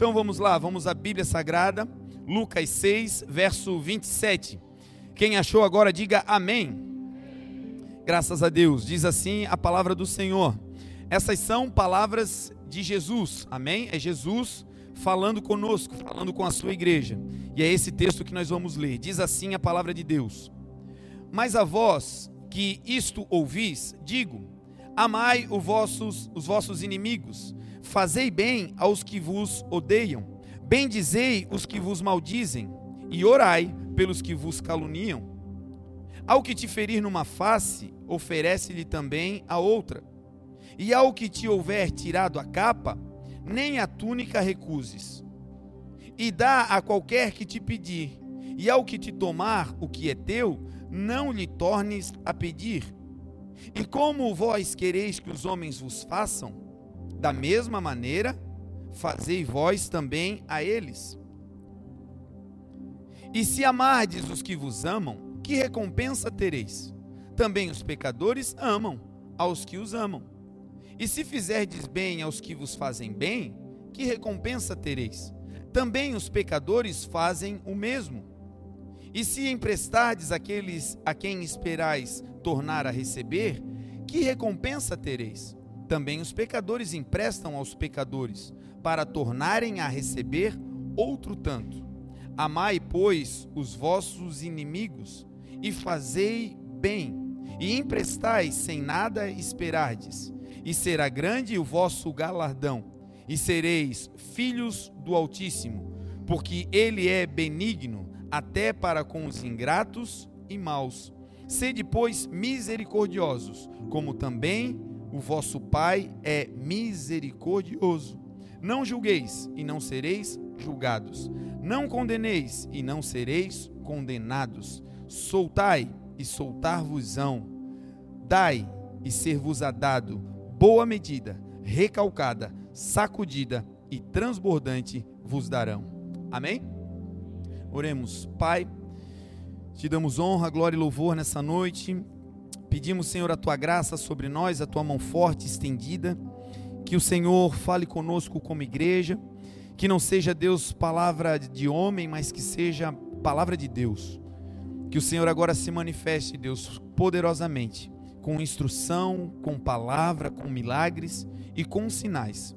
Então vamos lá, vamos à Bíblia Sagrada, Lucas 6, verso 27. Quem achou agora, diga amém. Graças a Deus, diz assim a palavra do Senhor. Essas são palavras de Jesus, amém? É Jesus falando conosco, falando com a sua igreja. E é esse texto que nós vamos ler. Diz assim a palavra de Deus: Mas a vós que isto ouvis, digo: Amai os vossos, os vossos inimigos, fazei bem aos que vos odeiam, bendizei os que vos maldizem, e orai pelos que vos caluniam. Ao que te ferir numa face, oferece-lhe também a outra. E ao que te houver tirado a capa, nem a túnica recuses. E dá a qualquer que te pedir, e ao que te tomar o que é teu, não lhe tornes a pedir. E como vós quereis que os homens vos façam, da mesma maneira, fazei vós também a eles. E se amardes os que vos amam, que recompensa tereis? Também os pecadores amam aos que os amam. E se fizerdes bem aos que vos fazem bem, que recompensa tereis? Também os pecadores fazem o mesmo. E se emprestardes aqueles a quem esperais tornar a receber, que recompensa tereis? Também os pecadores emprestam aos pecadores, para tornarem a receber outro tanto. Amai, pois, os vossos inimigos, e fazei bem, e emprestai sem nada esperardes e será grande o vosso galardão, e sereis filhos do Altíssimo, porque ele é benigno até para com os ingratos e maus. Sede, pois, misericordiosos, como também o vosso Pai é misericordioso. Não julgueis e não sereis julgados. Não condeneis e não sereis condenados. Soltai e soltar-vos-ão. Dai e ser-vos-á dado boa medida, recalcada, sacudida e transbordante vos darão. Amém? Oremos, Pai, te damos honra, glória e louvor nessa noite. Pedimos, Senhor, a tua graça sobre nós, a tua mão forte estendida. Que o Senhor fale conosco como igreja. Que não seja, Deus, palavra de homem, mas que seja palavra de Deus. Que o Senhor agora se manifeste, Deus, poderosamente com instrução, com palavra, com milagres e com sinais.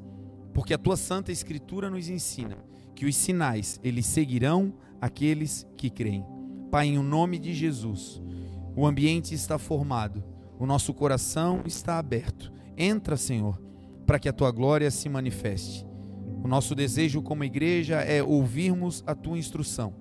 Porque a tua santa escritura nos ensina que os sinais eles seguirão aqueles que creem. Pai, em nome de Jesus, o ambiente está formado, o nosso coração está aberto. Entra, Senhor, para que a tua glória se manifeste. O nosso desejo como igreja é ouvirmos a tua instrução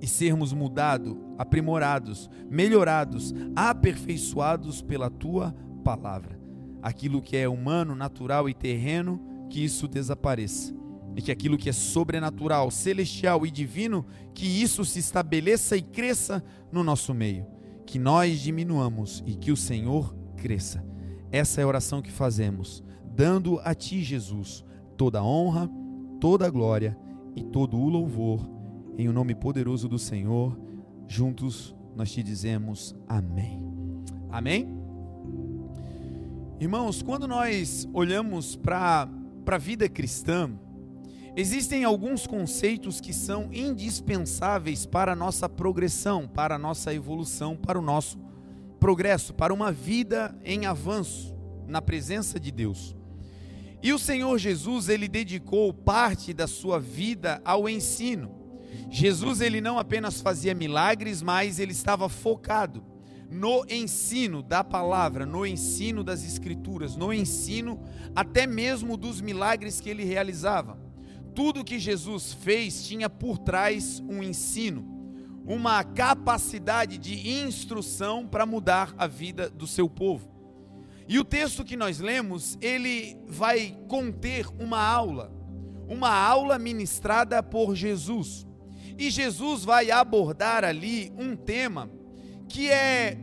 e sermos mudados, aprimorados, melhorados, aperfeiçoados pela tua palavra. Aquilo que é humano, natural e terreno, que isso desapareça. E que aquilo que é sobrenatural, celestial e divino, que isso se estabeleça e cresça no nosso meio. Que nós diminuamos e que o Senhor cresça. Essa é a oração que fazemos, dando a Ti, Jesus, toda a honra, toda a glória e todo o louvor em o nome poderoso do Senhor, juntos nós te dizemos amém. Amém? Irmãos, quando nós olhamos para a vida cristã, existem alguns conceitos que são indispensáveis para a nossa progressão, para a nossa evolução, para o nosso progresso, para uma vida em avanço na presença de Deus. E o Senhor Jesus, ele dedicou parte da sua vida ao ensino. Jesus ele não apenas fazia milagres, mas ele estava focado no ensino da palavra, no ensino das escrituras, no ensino até mesmo dos milagres que ele realizava. Tudo que Jesus fez tinha por trás um ensino, uma capacidade de instrução para mudar a vida do seu povo. E o texto que nós lemos, ele vai conter uma aula, uma aula ministrada por Jesus. E Jesus vai abordar ali um tema que é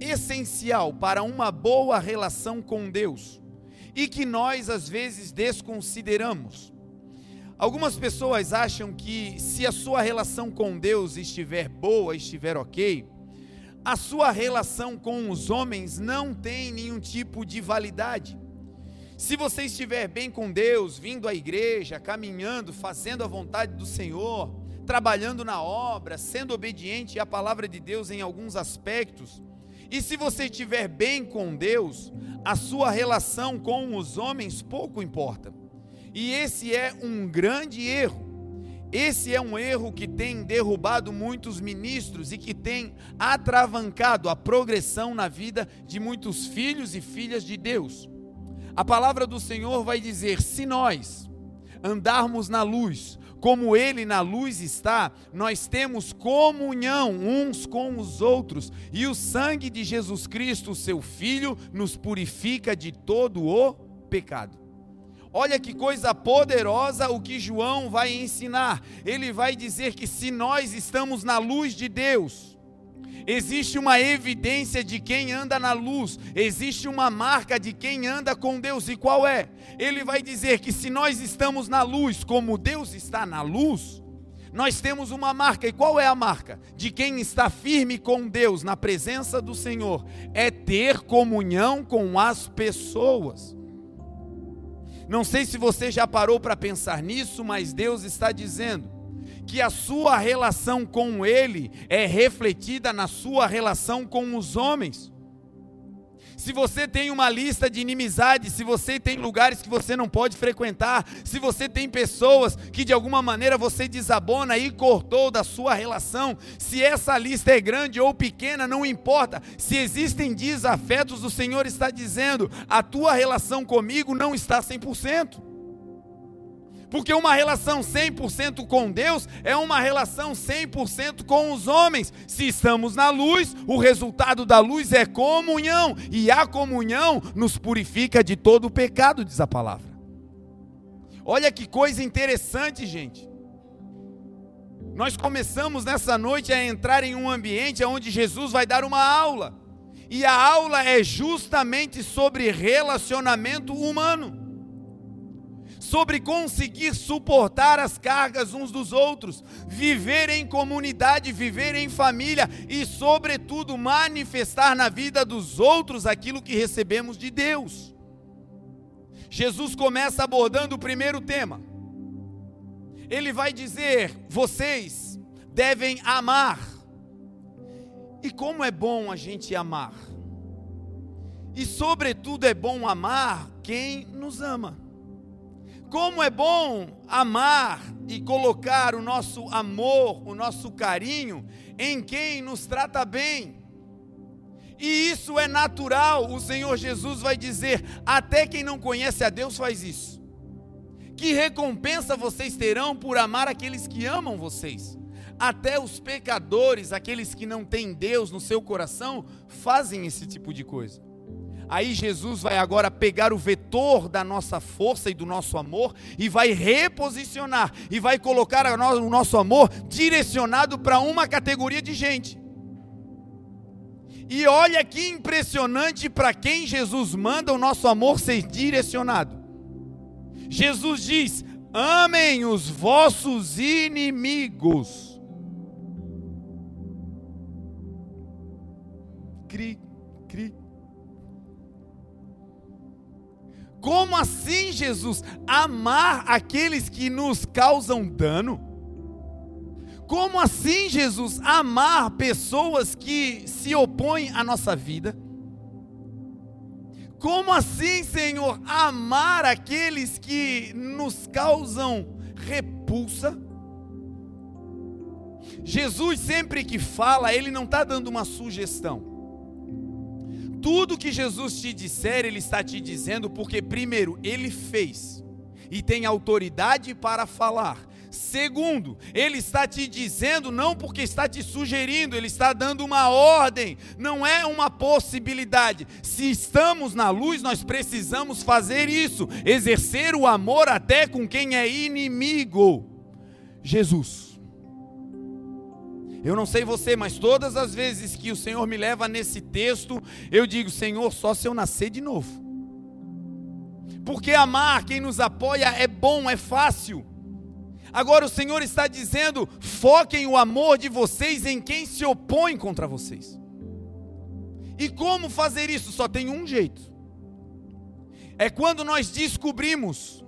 essencial para uma boa relação com Deus e que nós às vezes desconsideramos. Algumas pessoas acham que se a sua relação com Deus estiver boa, estiver ok, a sua relação com os homens não tem nenhum tipo de validade. Se você estiver bem com Deus, vindo à igreja, caminhando, fazendo a vontade do Senhor, trabalhando na obra, sendo obediente à palavra de Deus em alguns aspectos, e se você estiver bem com Deus, a sua relação com os homens pouco importa. E esse é um grande erro. Esse é um erro que tem derrubado muitos ministros e que tem atravancado a progressão na vida de muitos filhos e filhas de Deus. A palavra do Senhor vai dizer: se nós andarmos na luz, como Ele na luz está, nós temos comunhão uns com os outros, e o sangue de Jesus Cristo, seu Filho, nos purifica de todo o pecado. Olha que coisa poderosa o que João vai ensinar. Ele vai dizer que se nós estamos na luz de Deus, existe uma evidência de quem anda na luz, existe uma marca de quem anda com Deus. E qual é? Ele vai dizer que se nós estamos na luz, como Deus está na luz, nós temos uma marca. E qual é a marca? De quem está firme com Deus, na presença do Senhor, é ter comunhão com as pessoas. Não sei se você já parou para pensar nisso, mas Deus está dizendo que a sua relação com Ele é refletida na sua relação com os homens. Se você tem uma lista de inimizades, se você tem lugares que você não pode frequentar, se você tem pessoas que de alguma maneira você desabona e cortou da sua relação, se essa lista é grande ou pequena, não importa. Se existem desafetos, o Senhor está dizendo: a tua relação comigo não está 100%. Porque uma relação 100% com Deus é uma relação 100% com os homens. Se estamos na luz, o resultado da luz é comunhão, e a comunhão nos purifica de todo o pecado, diz a palavra. Olha que coisa interessante, gente. Nós começamos nessa noite a entrar em um ambiente onde Jesus vai dar uma aula. E a aula é justamente sobre relacionamento humano sobre conseguir suportar as cargas uns dos outros, viver em comunidade, viver em família e, sobretudo, manifestar na vida dos outros aquilo que recebemos de Deus. Jesus começa abordando o primeiro tema. Ele vai dizer: vocês devem amar. E como é bom a gente amar. E, sobretudo, é bom amar quem nos ama. Como é bom amar e colocar o nosso amor, o nosso carinho em quem nos trata bem. E isso é natural, o Senhor Jesus vai dizer: até quem não conhece a Deus faz isso. Que recompensa vocês terão por amar aqueles que amam vocês? Até os pecadores, aqueles que não têm Deus no seu coração, fazem esse tipo de coisa. Aí Jesus vai agora pegar o vetor da nossa força e do nosso amor e vai reposicionar e vai colocar o nosso amor direcionado para uma categoria de gente. E olha que impressionante para quem Jesus manda o nosso amor ser direcionado. Jesus diz: amem os vossos inimigos. Cri. Como assim, Jesus? Amar aqueles que nos causam dano? Como assim, Jesus? Amar pessoas que se opõem à nossa vida? Como assim, Senhor? Amar aqueles que nos causam repulsa? Jesus, sempre que fala, ele não está dando uma sugestão. Tudo que Jesus te disser, Ele está te dizendo, porque, primeiro, Ele fez e tem autoridade para falar. Segundo, Ele está te dizendo, não porque está te sugerindo, Ele está dando uma ordem, não é uma possibilidade. Se estamos na luz, nós precisamos fazer isso, exercer o amor até com quem é inimigo. Jesus. Eu não sei você, mas todas as vezes que o Senhor me leva nesse texto, eu digo: Senhor, só se eu nascer de novo. Porque amar quem nos apoia é bom, é fácil. Agora o Senhor está dizendo: foquem o amor de vocês em quem se opõe contra vocês. E como fazer isso? Só tem um jeito. é quando nós descobrimos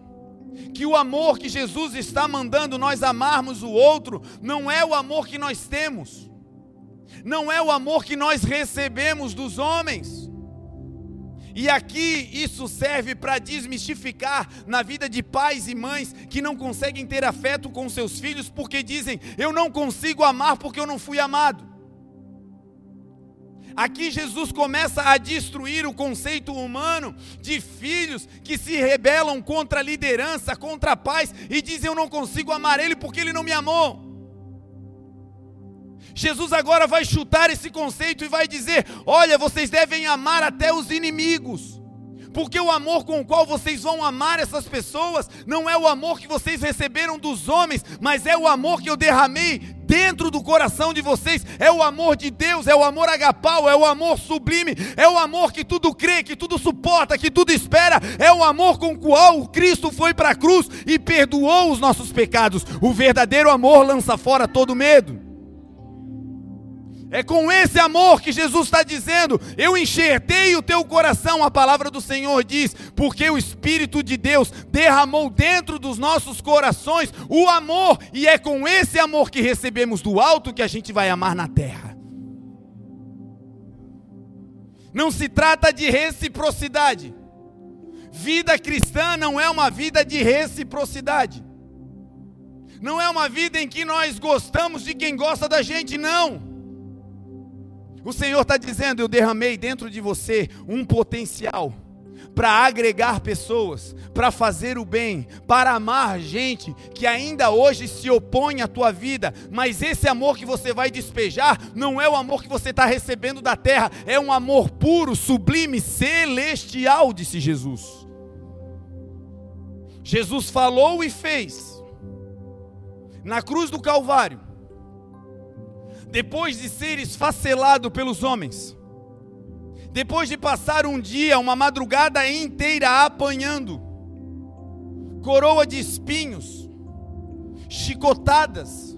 que o amor que Jesus está mandando nós amarmos o outro não é o amor que nós temos, não é o amor que nós recebemos dos homens. E aqui isso serve para desmistificar na vida de pais e mães que não conseguem ter afeto com seus filhos porque dizem: Eu não consigo amar porque eu não fui amado. Aqui Jesus começa a destruir o conceito humano de filhos que se rebelam contra a liderança, contra a paz e dizem: Eu não consigo amar ele porque ele não me amou. Jesus agora vai chutar esse conceito e vai dizer: Olha, vocês devem amar até os inimigos. Porque o amor com o qual vocês vão amar essas pessoas não é o amor que vocês receberam dos homens, mas é o amor que eu derramei dentro do coração de vocês. É o amor de Deus, é o amor agapau, é o amor sublime, é o amor que tudo crê, que tudo suporta, que tudo espera. É o amor com o qual Cristo foi para a cruz e perdoou os nossos pecados. O verdadeiro amor lança fora todo medo. É com esse amor que Jesus está dizendo: Eu enxertei o teu coração, a palavra do Senhor diz, porque o Espírito de Deus derramou dentro dos nossos corações o amor, e é com esse amor que recebemos do alto que a gente vai amar na terra. Não se trata de reciprocidade. Vida cristã não é uma vida de reciprocidade. Não é uma vida em que nós gostamos de quem gosta da gente, não. O Senhor está dizendo: Eu derramei dentro de você um potencial para agregar pessoas, para fazer o bem, para amar gente que ainda hoje se opõe à tua vida, mas esse amor que você vai despejar não é o amor que você está recebendo da terra, é um amor puro, sublime, celestial, disse Jesus. Jesus falou e fez na cruz do Calvário depois de ser esfacelado pelos homens, depois de passar um dia, uma madrugada inteira apanhando, coroa de espinhos, chicotadas,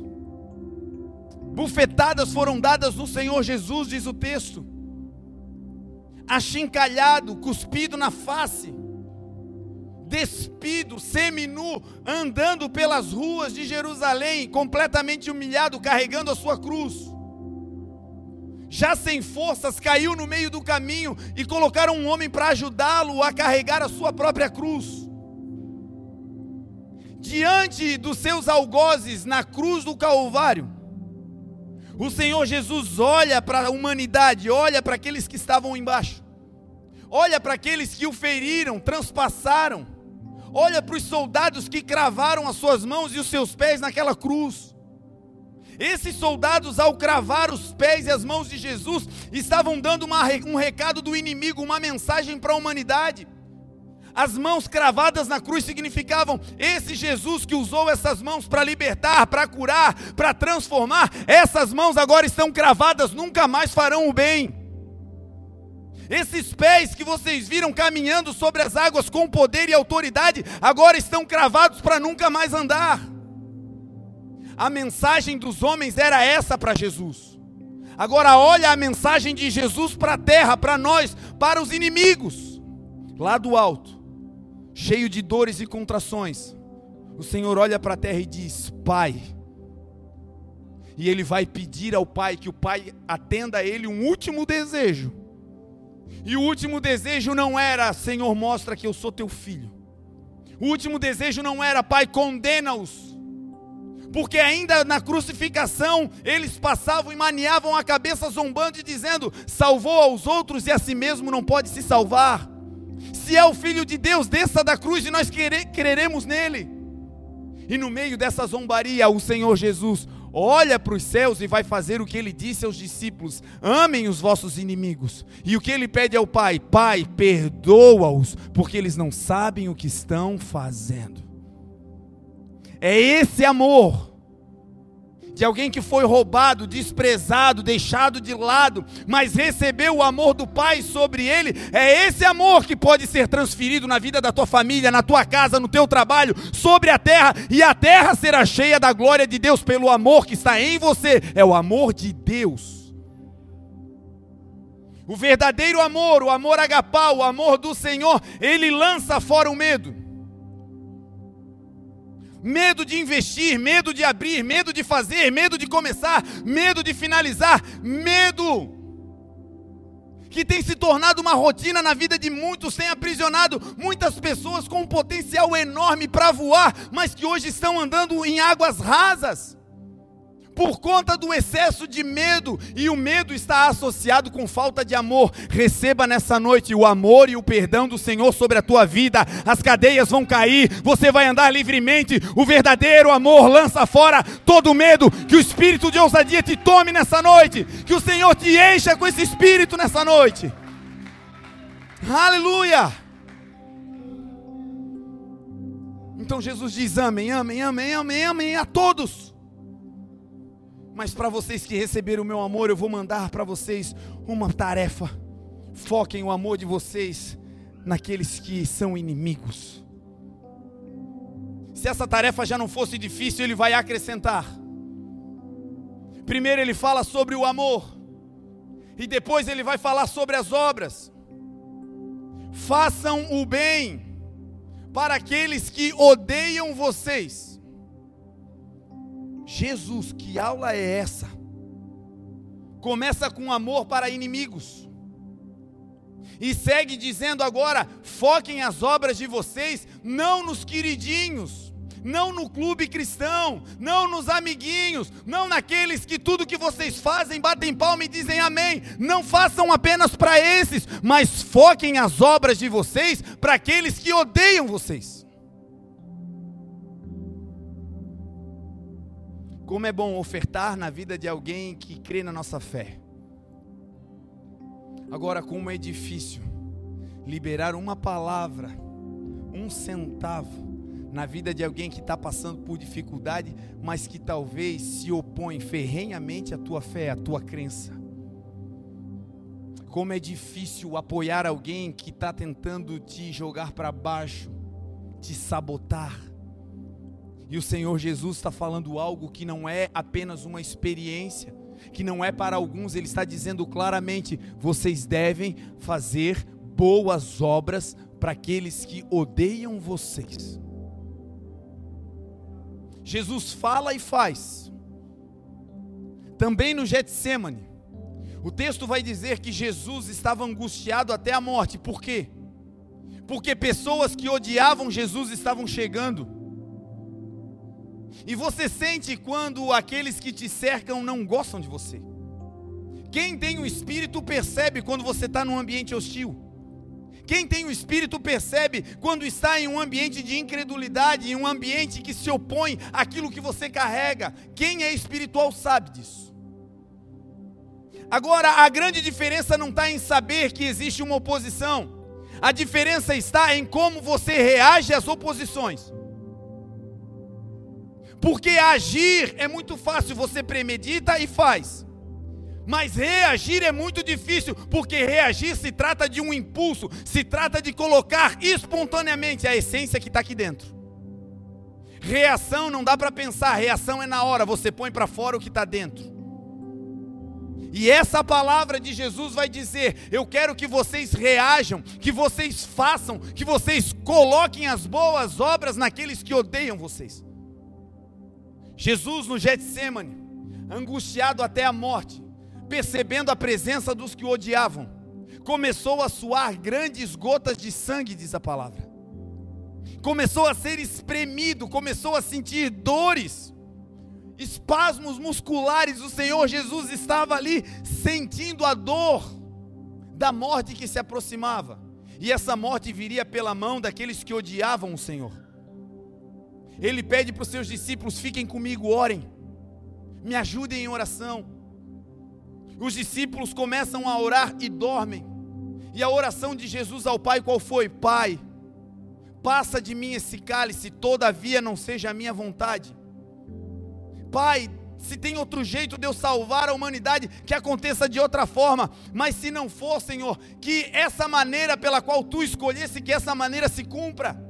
bufetadas foram dadas no Senhor Jesus, diz o texto, achincalhado, cuspido na face, despido, seminu, andando pelas ruas de Jerusalém, completamente humilhado, carregando a sua cruz. Já sem forças, caiu no meio do caminho e colocaram um homem para ajudá-lo a carregar a sua própria cruz. Diante dos seus algozes na cruz do Calvário, o Senhor Jesus olha para a humanidade, olha para aqueles que estavam embaixo, olha para aqueles que o feriram, transpassaram, olha para os soldados que cravaram as suas mãos e os seus pés naquela cruz. Esses soldados, ao cravar os pés e as mãos de Jesus, estavam dando uma, um recado do inimigo, uma mensagem para a humanidade. As mãos cravadas na cruz significavam esse Jesus que usou essas mãos para libertar, para curar, para transformar. Essas mãos agora estão cravadas, nunca mais farão o bem. Esses pés que vocês viram caminhando sobre as águas com poder e autoridade, agora estão cravados para nunca mais andar. A mensagem dos homens era essa para Jesus. Agora olha a mensagem de Jesus para a terra, para nós, para os inimigos. Lá do alto, cheio de dores e contrações, o Senhor olha para a terra e diz: Pai. E ele vai pedir ao Pai que o Pai atenda a ele um último desejo e o último desejo não era, Senhor, mostra que eu sou teu filho. O último desejo não era, Pai, condena-os. Porque ainda na crucificação eles passavam e maniavam a cabeça zombando e dizendo: salvou aos outros e a si mesmo não pode se salvar. Se é o filho de Deus, desça da cruz e nós quereremos nele. E no meio dessa zombaria, o Senhor Jesus olha para os céus e vai fazer o que ele disse aos discípulos: amem os vossos inimigos. E o que ele pede ao Pai? Pai, perdoa-os, porque eles não sabem o que estão fazendo. É esse amor de alguém que foi roubado, desprezado, deixado de lado, mas recebeu o amor do Pai sobre ele, é esse amor que pode ser transferido na vida da tua família, na tua casa, no teu trabalho, sobre a terra, e a terra será cheia da glória de Deus pelo amor que está em você, é o amor de Deus. O verdadeiro amor, o amor agapau, o amor do Senhor, ele lança fora o medo. Medo de investir, medo de abrir, medo de fazer, medo de começar, medo de finalizar, medo que tem se tornado uma rotina na vida de muitos, tem aprisionado muitas pessoas com um potencial enorme para voar, mas que hoje estão andando em águas rasas por conta do excesso de medo, e o medo está associado com falta de amor. Receba nessa noite o amor e o perdão do Senhor sobre a tua vida. As cadeias vão cair, você vai andar livremente. O verdadeiro amor lança fora todo medo. Que o espírito de ousadia te tome nessa noite, que o Senhor te encha com esse espírito nessa noite. Aleluia! Então Jesus diz: amém, amém, amém, amém, amém a todos. Mas para vocês que receberam o meu amor, eu vou mandar para vocês uma tarefa. Foquem o amor de vocês naqueles que são inimigos. Se essa tarefa já não fosse difícil, ele vai acrescentar. Primeiro ele fala sobre o amor, e depois ele vai falar sobre as obras. Façam o bem para aqueles que odeiam vocês Jesus, que aula é essa? Começa com amor para inimigos. E segue dizendo agora: foquem as obras de vocês, não nos queridinhos, não no clube cristão, não nos amiguinhos, não naqueles que tudo que vocês fazem batem palma e dizem amém. Não façam apenas para esses, mas foquem as obras de vocês para aqueles que odeiam vocês. Como é bom ofertar na vida de alguém que crê na nossa fé. Agora, como é difícil liberar uma palavra, um centavo, na vida de alguém que está passando por dificuldade, mas que talvez se opõe ferrenhamente à tua fé, à tua crença. Como é difícil apoiar alguém que está tentando te jogar para baixo, te sabotar e o Senhor Jesus está falando algo que não é apenas uma experiência, que não é para alguns, Ele está dizendo claramente: vocês devem fazer boas obras para aqueles que odeiam vocês. Jesus fala e faz. Também no Getsemane, o texto vai dizer que Jesus estava angustiado até a morte. Por quê? Porque pessoas que odiavam Jesus estavam chegando. E você sente quando aqueles que te cercam não gostam de você. Quem tem o espírito percebe quando você está num ambiente hostil. Quem tem o espírito percebe quando está em um ambiente de incredulidade, em um ambiente que se opõe àquilo que você carrega. Quem é espiritual sabe disso. Agora, a grande diferença não está em saber que existe uma oposição, a diferença está em como você reage às oposições. Porque agir é muito fácil, você premedita e faz. Mas reagir é muito difícil, porque reagir se trata de um impulso, se trata de colocar espontaneamente a essência que está aqui dentro. Reação não dá para pensar, reação é na hora, você põe para fora o que está dentro. E essa palavra de Jesus vai dizer: Eu quero que vocês reajam, que vocês façam, que vocês coloquem as boas obras naqueles que odeiam vocês. Jesus no Getsemane, angustiado até a morte, percebendo a presença dos que o odiavam, começou a suar grandes gotas de sangue, diz a palavra. Começou a ser espremido, começou a sentir dores, espasmos musculares. O Senhor Jesus estava ali sentindo a dor da morte que se aproximava. E essa morte viria pela mão daqueles que odiavam o Senhor. Ele pede para os seus discípulos: fiquem comigo, orem, me ajudem em oração. Os discípulos começam a orar e dormem. E a oração de Jesus ao Pai qual foi? Pai, passa de mim esse cálice, todavia não seja a minha vontade. Pai, se tem outro jeito de eu salvar a humanidade, que aconteça de outra forma, mas se não for, Senhor, que essa maneira pela qual tu escolhesse, que essa maneira se cumpra.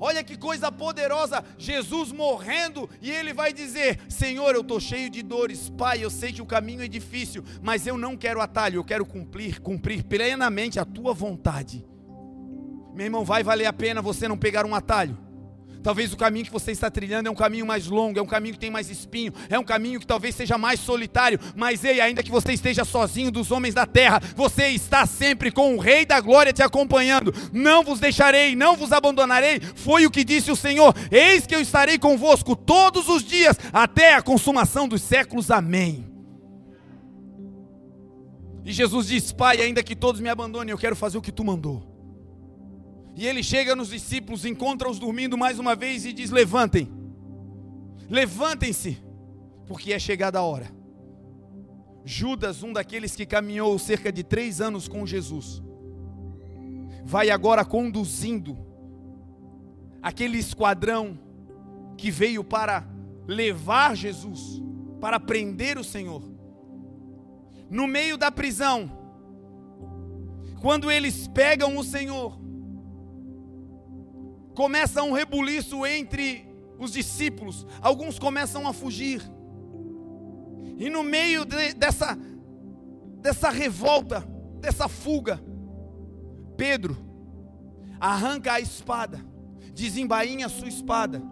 Olha que coisa poderosa, Jesus morrendo e ele vai dizer: Senhor, eu estou cheio de dores, Pai, eu sei que o caminho é difícil, mas eu não quero atalho, eu quero cumprir, cumprir plenamente a tua vontade. Meu irmão, vai valer a pena você não pegar um atalho. Talvez o caminho que você está trilhando é um caminho mais longo, é um caminho que tem mais espinho, é um caminho que talvez seja mais solitário, mas ei, ainda que você esteja sozinho dos homens da terra, você está sempre com o Rei da Glória te acompanhando. Não vos deixarei, não vos abandonarei, foi o que disse o Senhor: Eis que eu estarei convosco todos os dias, até a consumação dos séculos. Amém. E Jesus diz: Pai, ainda que todos me abandonem, eu quero fazer o que tu mandou. E ele chega nos discípulos, encontra-os dormindo mais uma vez e diz: Levantem, levantem-se, porque é chegada a hora. Judas, um daqueles que caminhou cerca de três anos com Jesus, vai agora conduzindo aquele esquadrão que veio para levar Jesus, para prender o Senhor. No meio da prisão, quando eles pegam o Senhor, começa um rebuliço entre os discípulos, alguns começam a fugir. E no meio de, dessa, dessa revolta, dessa fuga, Pedro arranca a espada, desembainha a sua espada,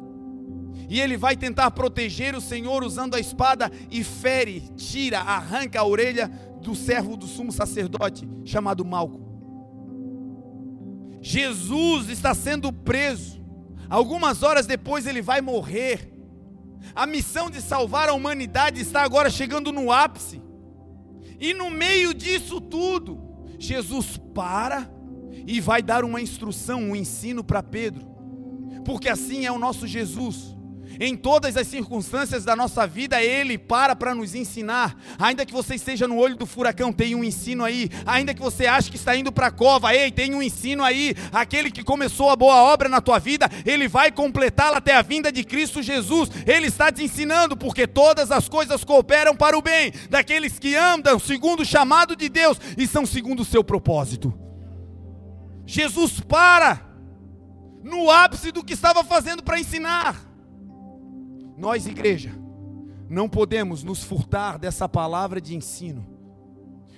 e ele vai tentar proteger o Senhor usando a espada e fere, tira, arranca a orelha do servo do sumo sacerdote, chamado Malco. Jesus está sendo preso. Algumas horas depois ele vai morrer. A missão de salvar a humanidade está agora chegando no ápice. E no meio disso tudo, Jesus para e vai dar uma instrução, um ensino para Pedro. Porque assim é o nosso Jesus. Em todas as circunstâncias da nossa vida, Ele para para nos ensinar. Ainda que você esteja no olho do furacão, tem um ensino aí. Ainda que você ache que está indo para a cova, ei, tem um ensino aí. Aquele que começou a boa obra na tua vida, Ele vai completá-la até a vinda de Cristo Jesus. Ele está te ensinando, porque todas as coisas cooperam para o bem daqueles que andam segundo o chamado de Deus e são segundo o seu propósito. Jesus para no ápice do que estava fazendo para ensinar. Nós, igreja, não podemos nos furtar dessa palavra de ensino.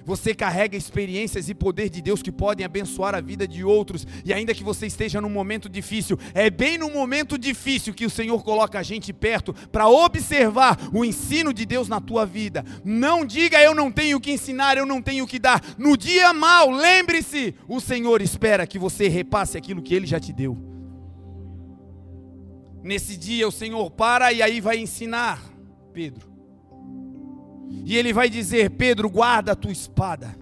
Você carrega experiências e poder de Deus que podem abençoar a vida de outros, e ainda que você esteja num momento difícil, é bem no momento difícil que o Senhor coloca a gente perto para observar o ensino de Deus na tua vida. Não diga eu não tenho o que ensinar, eu não tenho o que dar. No dia mal, lembre-se, o Senhor espera que você repasse aquilo que ele já te deu. Nesse dia o Senhor para e aí vai ensinar Pedro. E ele vai dizer: Pedro, guarda a tua espada,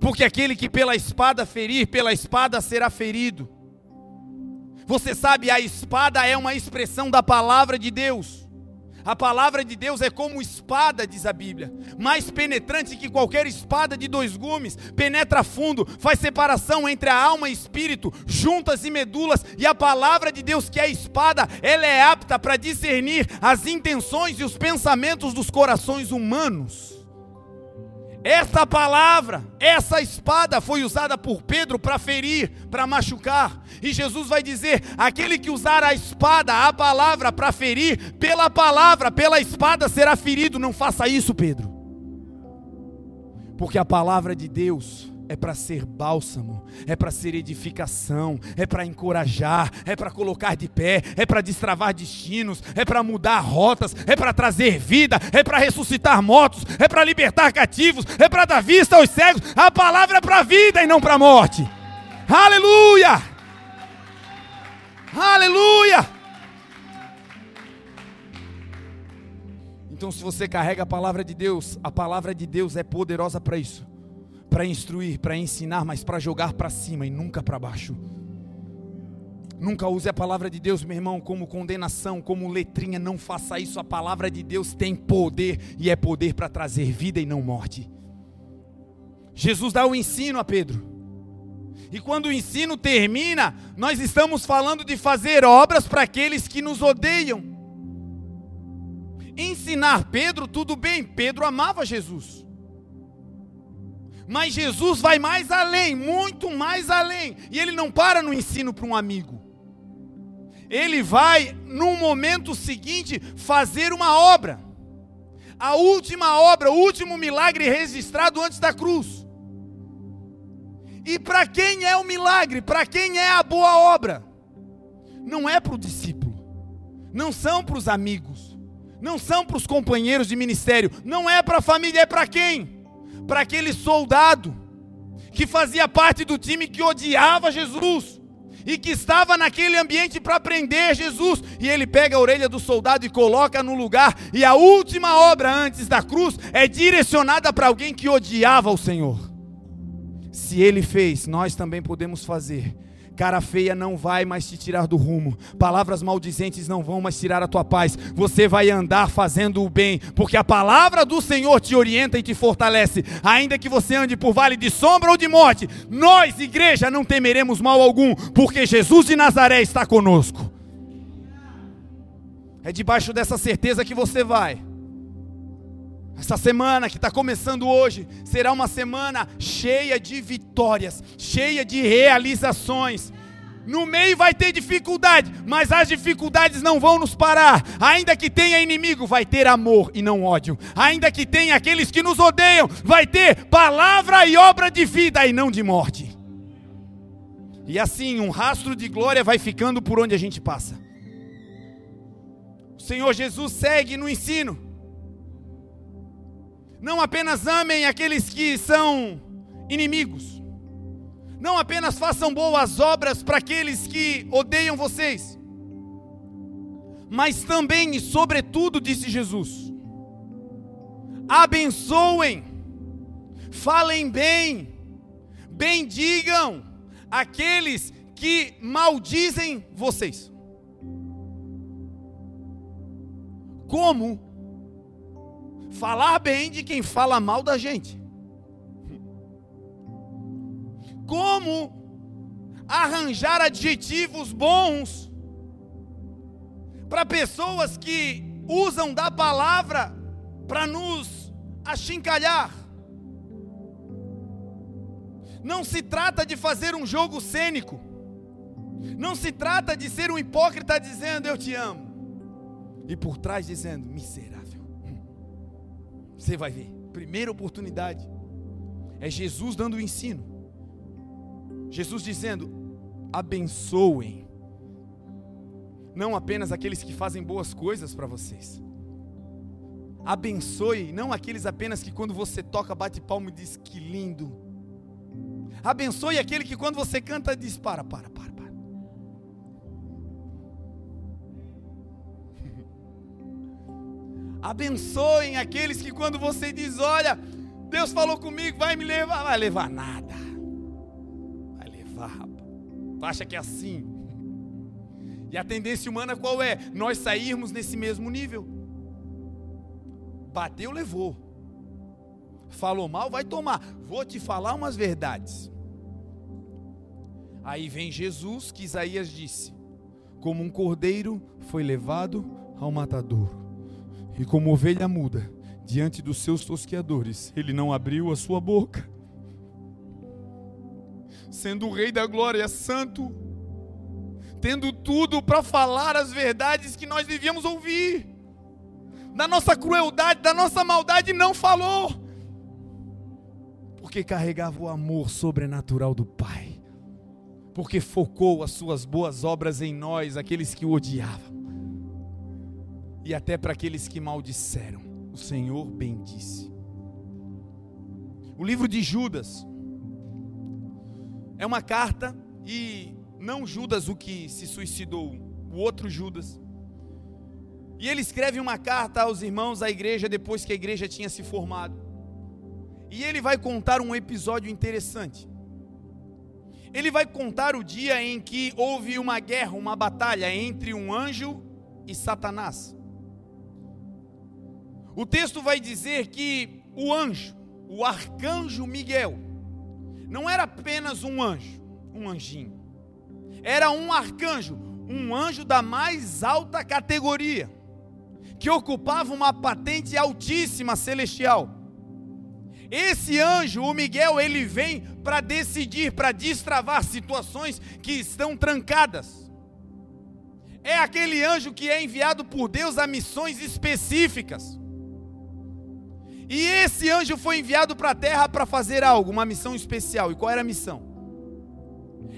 porque aquele que pela espada ferir, pela espada será ferido. Você sabe, a espada é uma expressão da palavra de Deus. A palavra de Deus é como espada, diz a Bíblia, mais penetrante que qualquer espada de dois gumes, penetra fundo, faz separação entre a alma e espírito, juntas e medulas, e a palavra de Deus, que é espada, ela é apta para discernir as intenções e os pensamentos dos corações humanos. Essa palavra, essa espada foi usada por Pedro para ferir, para machucar. E Jesus vai dizer: aquele que usar a espada, a palavra para ferir, pela palavra, pela espada será ferido. Não faça isso, Pedro. Porque a palavra de Deus é para ser bálsamo, é para ser edificação, é para encorajar, é para colocar de pé, é para destravar destinos, é para mudar rotas, é para trazer vida, é para ressuscitar mortos, é para libertar cativos, é para dar vista aos cegos. A palavra é para a vida e não para a morte. Aleluia! Aleluia! Então, se você carrega a palavra de Deus, a palavra de Deus é poderosa para isso para instruir, para ensinar, mas para jogar para cima e nunca para baixo. Nunca use a palavra de Deus, meu irmão, como condenação, como letrinha. Não faça isso. A palavra de Deus tem poder e é poder para trazer vida e não morte. Jesus dá o ensino a Pedro. E quando o ensino termina, nós estamos falando de fazer obras para aqueles que nos odeiam. Ensinar Pedro, tudo bem, Pedro amava Jesus. Mas Jesus vai mais além, muito mais além. E ele não para no ensino para um amigo. ele vai, no momento seguinte, fazer uma obra. A última obra, o último milagre registrado antes da cruz. E para quem é o milagre? Para quem é a boa obra? Não é para o discípulo, não são para os amigos, não são para os companheiros de ministério, não é para a família, é para quem? Para aquele soldado que fazia parte do time que odiava Jesus e que estava naquele ambiente para prender Jesus, e ele pega a orelha do soldado e coloca no lugar, e a última obra antes da cruz é direcionada para alguém que odiava o Senhor. Se ele fez, nós também podemos fazer. Cara feia não vai mais te tirar do rumo. Palavras maldizentes não vão mais tirar a tua paz. Você vai andar fazendo o bem, porque a palavra do Senhor te orienta e te fortalece. Ainda que você ande por vale de sombra ou de morte, nós, igreja, não temeremos mal algum, porque Jesus de Nazaré está conosco. É debaixo dessa certeza que você vai. Essa semana que está começando hoje será uma semana cheia de vitórias, cheia de realizações. No meio vai ter dificuldade, mas as dificuldades não vão nos parar. Ainda que tenha inimigo, vai ter amor e não ódio. Ainda que tenha aqueles que nos odeiam, vai ter palavra e obra de vida e não de morte. E assim, um rastro de glória vai ficando por onde a gente passa. O Senhor Jesus segue no ensino. Não apenas amem aqueles que são inimigos. Não apenas façam boas obras para aqueles que odeiam vocês. Mas também e sobretudo, disse Jesus, abençoem, falem bem, bendigam aqueles que maldizem vocês. Como falar bem de quem fala mal da gente. Como arranjar adjetivos bons para pessoas que usam da palavra para nos achincalhar. Não se trata de fazer um jogo cênico. Não se trata de ser um hipócrita dizendo eu te amo. E por trás dizendo miserável. Você vai ver. Primeira oportunidade. É Jesus dando o ensino. Jesus dizendo: abençoem. Não apenas aqueles que fazem boas coisas para vocês. Abençoe, não aqueles apenas que quando você toca bate palmo e diz que lindo. Abençoe aquele que quando você canta diz para, para, Abençoem aqueles que quando você diz, olha, Deus falou comigo, vai me levar, vai levar nada. Vai levar, rapaz. Tu acha que é assim? E a tendência humana qual é? Nós sairmos nesse mesmo nível. Bateu, levou. Falou mal, vai tomar. Vou te falar umas verdades. Aí vem Jesus, que Isaías disse: Como um cordeiro foi levado ao matadouro e como ovelha muda diante dos seus tosqueadores, ele não abriu a sua boca. Sendo o Rei da Glória, santo, tendo tudo para falar as verdades que nós devíamos ouvir, da nossa crueldade, da nossa maldade, não falou, porque carregava o amor sobrenatural do Pai, porque focou as suas boas obras em nós, aqueles que o odiavam e até para aqueles que maldisseram. O Senhor bendisse. O livro de Judas é uma carta e não Judas o que se suicidou, o outro Judas. E ele escreve uma carta aos irmãos da igreja depois que a igreja tinha se formado. E ele vai contar um episódio interessante. Ele vai contar o dia em que houve uma guerra, uma batalha entre um anjo e Satanás. O texto vai dizer que o anjo, o arcanjo Miguel, não era apenas um anjo, um anjinho. Era um arcanjo, um anjo da mais alta categoria, que ocupava uma patente altíssima celestial. Esse anjo, o Miguel, ele vem para decidir, para destravar situações que estão trancadas. é aquele anjo que é enviado por Deus a missões específicas. E esse anjo foi enviado para a terra para fazer algo, uma missão especial. E qual era a missão?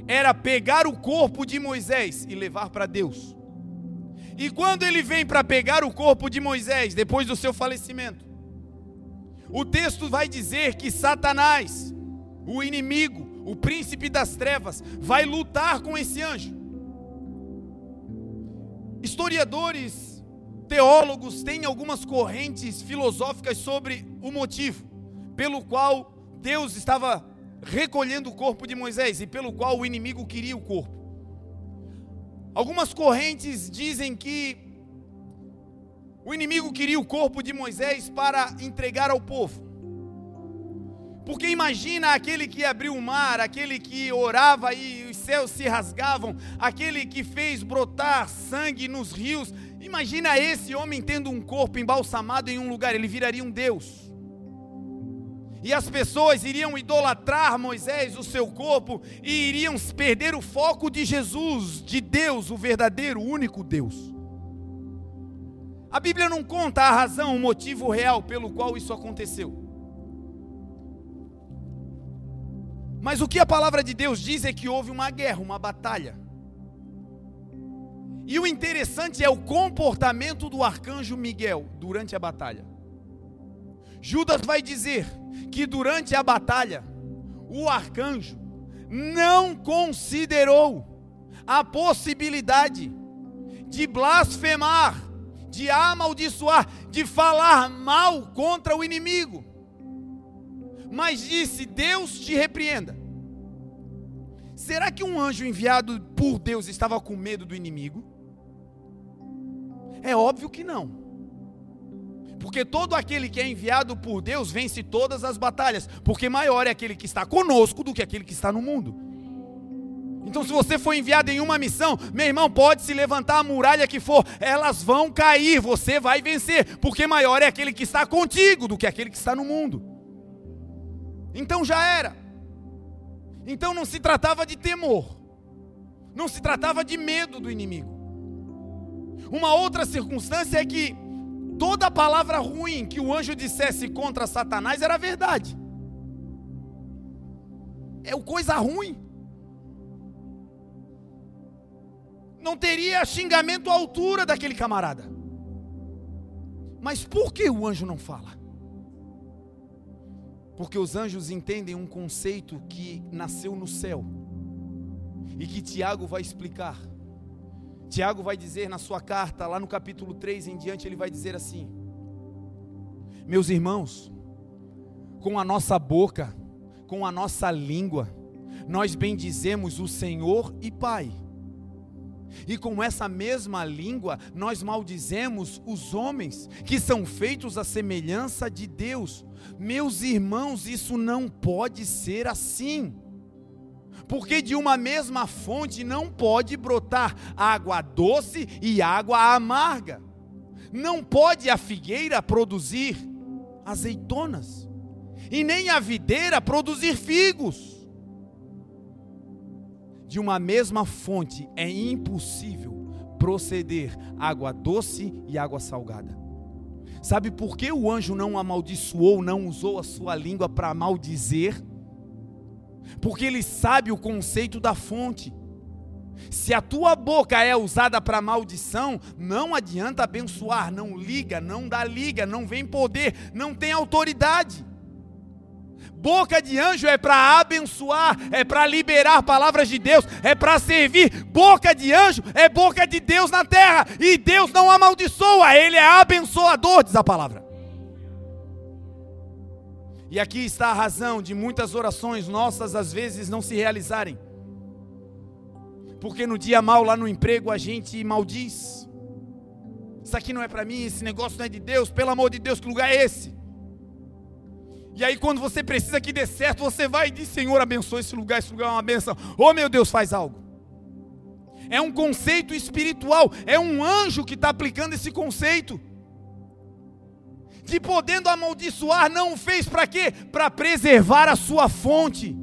Era pegar o corpo de Moisés e levar para Deus. E quando ele vem para pegar o corpo de Moisés, depois do seu falecimento, o texto vai dizer que Satanás, o inimigo, o príncipe das trevas, vai lutar com esse anjo. Historiadores, teólogos têm algumas correntes filosóficas sobre o motivo pelo qual Deus estava recolhendo o corpo de Moisés e pelo qual o inimigo queria o corpo. Algumas correntes dizem que o inimigo queria o corpo de Moisés para entregar ao povo. Porque imagina aquele que abriu o mar, aquele que orava e os céus se rasgavam, aquele que fez brotar sangue nos rios. Imagina esse homem tendo um corpo embalsamado em um lugar, ele viraria um Deus. E as pessoas iriam idolatrar Moisés, o seu corpo, e iriam perder o foco de Jesus, de Deus, o verdadeiro, único Deus. A Bíblia não conta a razão, o motivo real pelo qual isso aconteceu. Mas o que a palavra de Deus diz é que houve uma guerra, uma batalha. E o interessante é o comportamento do arcanjo Miguel durante a batalha. Judas vai dizer que durante a batalha, o arcanjo não considerou a possibilidade de blasfemar, de amaldiçoar, de falar mal contra o inimigo mas disse: Deus te repreenda. Será que um anjo enviado por Deus estava com medo do inimigo? É óbvio que não. Porque todo aquele que é enviado por Deus vence todas as batalhas, porque maior é aquele que está conosco do que aquele que está no mundo. Então, se você foi enviado em uma missão, meu irmão, pode se levantar a muralha que for, elas vão cair, você vai vencer, porque maior é aquele que está contigo do que aquele que está no mundo. Então já era. Então não se tratava de temor, não se tratava de medo do inimigo. Uma outra circunstância é que toda palavra ruim que o anjo dissesse contra Satanás era verdade. É coisa ruim. Não teria xingamento à altura daquele camarada. Mas por que o anjo não fala? Porque os anjos entendem um conceito que nasceu no céu e que Tiago vai explicar. Tiago vai dizer na sua carta, lá no capítulo 3 em diante, ele vai dizer assim: Meus irmãos, com a nossa boca, com a nossa língua, nós bendizemos o Senhor e Pai. E com essa mesma língua, nós maldizemos os homens que são feitos à semelhança de Deus. Meus irmãos, isso não pode ser assim. Porque de uma mesma fonte não pode brotar água doce e água amarga. Não pode a figueira produzir azeitonas, e nem a videira produzir figos. De uma mesma fonte é impossível proceder água doce e água salgada. Sabe por que o anjo não amaldiçoou, não usou a sua língua para maldizer? Porque ele sabe o conceito da fonte. Se a tua boca é usada para maldição, não adianta abençoar, não liga, não dá liga, não vem poder, não tem autoridade. Boca de anjo é para abençoar, é para liberar palavras de Deus, é para servir. Boca de anjo é boca de Deus na terra. E Deus não amaldiçoa, Ele é abençoador, diz a palavra. E aqui está a razão de muitas orações nossas às vezes não se realizarem. Porque no dia mal lá no emprego a gente maldiz. Isso aqui não é para mim, esse negócio não é de Deus, pelo amor de Deus, que lugar é esse? E aí, quando você precisa que dê certo, você vai e diz: Senhor, abençoe esse lugar, esse lugar é uma benção. Oh, meu Deus, faz algo. É um conceito espiritual, é um anjo que está aplicando esse conceito. De podendo amaldiçoar, não o fez para quê? Para preservar a sua fonte.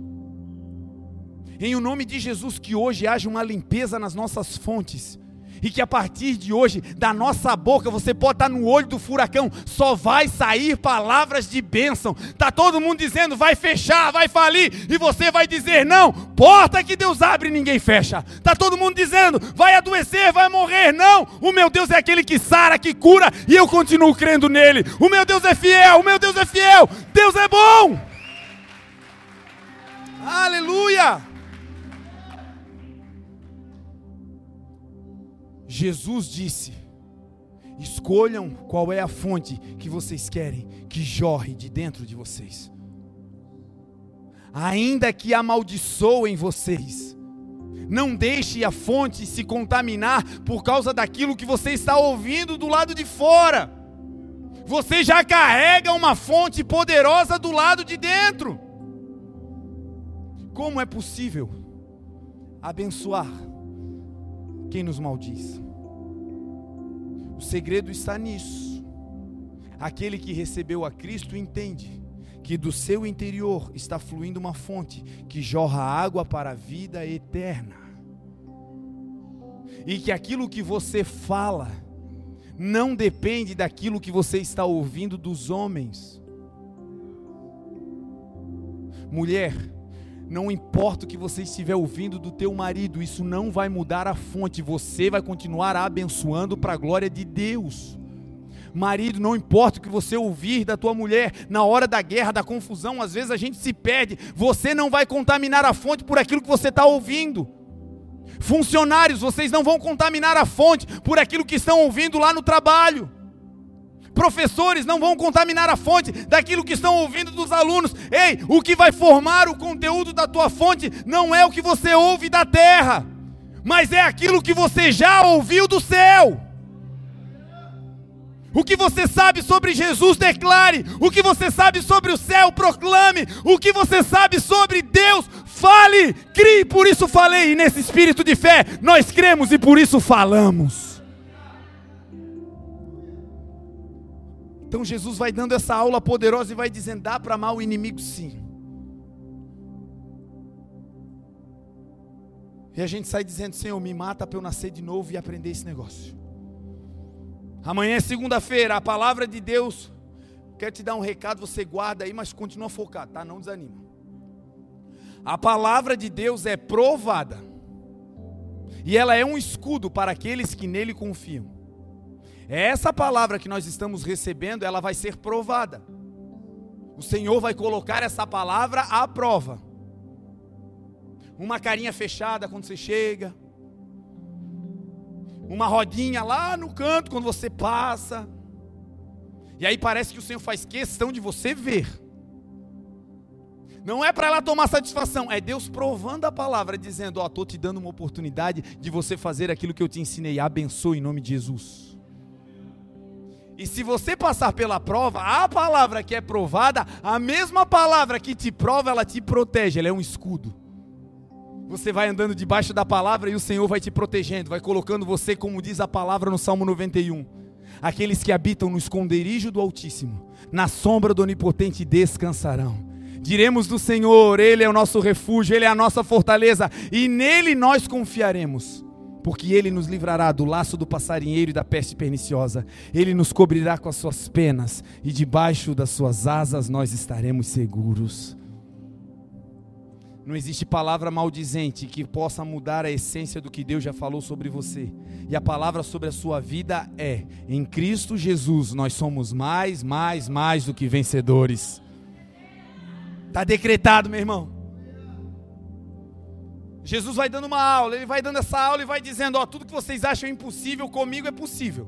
Em o nome de Jesus, que hoje haja uma limpeza nas nossas fontes e que a partir de hoje, da nossa boca, você pode estar no olho do furacão, só vai sair palavras de bênção. Tá todo mundo dizendo vai fechar, vai falir, e você vai dizer não. Porta que Deus abre, ninguém fecha. Tá todo mundo dizendo vai adoecer, vai morrer, não. O meu Deus é aquele que sara, que cura, e eu continuo crendo nele. O meu Deus é fiel, o meu Deus é fiel. Deus é bom. Aleluia! Jesus disse: Escolham qual é a fonte que vocês querem que jorre de dentro de vocês. Ainda que amaldiçoem vocês, não deixe a fonte se contaminar por causa daquilo que você está ouvindo do lado de fora. Você já carrega uma fonte poderosa do lado de dentro. Como é possível abençoar quem nos maldiz? O segredo está nisso. Aquele que recebeu a Cristo entende que do seu interior está fluindo uma fonte que jorra água para a vida eterna. E que aquilo que você fala não depende daquilo que você está ouvindo dos homens. Mulher, não importa o que você estiver ouvindo do teu marido, isso não vai mudar a fonte, você vai continuar abençoando para a glória de Deus. Marido, não importa o que você ouvir da tua mulher na hora da guerra, da confusão, às vezes a gente se perde. Você não vai contaminar a fonte por aquilo que você está ouvindo. Funcionários, vocês não vão contaminar a fonte por aquilo que estão ouvindo lá no trabalho. Professores não vão contaminar a fonte daquilo que estão ouvindo dos alunos. Ei, o que vai formar o conteúdo da tua fonte não é o que você ouve da terra, mas é aquilo que você já ouviu do céu. O que você sabe sobre Jesus, declare. O que você sabe sobre o céu, proclame. O que você sabe sobre Deus, fale. Crie, por isso falei. E nesse espírito de fé, nós cremos e por isso falamos. Então Jesus vai dando essa aula poderosa e vai dizendo: dá para amar o inimigo sim. E a gente sai dizendo: Senhor, me mata para eu nascer de novo e aprender esse negócio. Amanhã é segunda-feira, a palavra de Deus. Quero te dar um recado, você guarda aí, mas continua focado, tá? Não desanima. A palavra de Deus é provada. E ela é um escudo para aqueles que nele confiam. Essa palavra que nós estamos recebendo, ela vai ser provada. O Senhor vai colocar essa palavra à prova. Uma carinha fechada quando você chega. Uma rodinha lá no canto quando você passa. E aí parece que o Senhor faz questão de você ver. Não é para ela tomar satisfação, é Deus provando a palavra, dizendo: Ó, oh, estou te dando uma oportunidade de você fazer aquilo que eu te ensinei. Abençoe em nome de Jesus. E se você passar pela prova, a palavra que é provada, a mesma palavra que te prova, ela te protege, ela é um escudo. Você vai andando debaixo da palavra e o Senhor vai te protegendo, vai colocando você, como diz a palavra no Salmo 91. Aqueles que habitam no esconderijo do Altíssimo, na sombra do Onipotente descansarão. Diremos do Senhor, Ele é o nosso refúgio, Ele é a nossa fortaleza, e nele nós confiaremos porque ele nos livrará do laço do passarinheiro e da peste perniciosa. Ele nos cobrirá com as suas penas e debaixo das suas asas nós estaremos seguros. Não existe palavra maldizente que possa mudar a essência do que Deus já falou sobre você. E a palavra sobre a sua vida é: em Cristo Jesus nós somos mais, mais, mais do que vencedores. Está decretado, meu irmão. Jesus vai dando uma aula, ele vai dando essa aula e vai dizendo: Ó, tudo que vocês acham impossível, comigo é possível.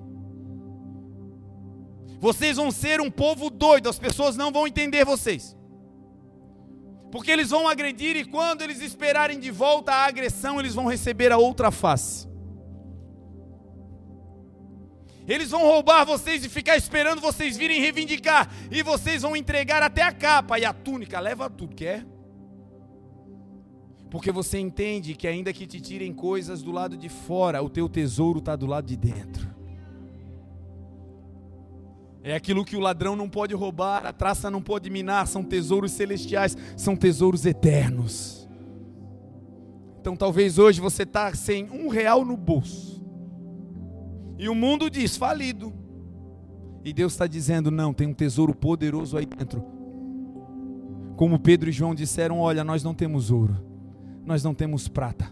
Vocês vão ser um povo doido, as pessoas não vão entender vocês. Porque eles vão agredir e quando eles esperarem de volta a agressão, eles vão receber a outra face. Eles vão roubar vocês e ficar esperando vocês virem reivindicar. E vocês vão entregar até a capa e a túnica. Leva tudo, quer? Porque você entende que ainda que te tirem coisas do lado de fora, o teu tesouro está do lado de dentro. É aquilo que o ladrão não pode roubar, a traça não pode minar, são tesouros celestiais, são tesouros eternos. Então talvez hoje você está sem um real no bolso, E o mundo diz: falido. E Deus está dizendo: não, tem um tesouro poderoso aí dentro. Como Pedro e João disseram: olha, nós não temos ouro, nós não temos prata,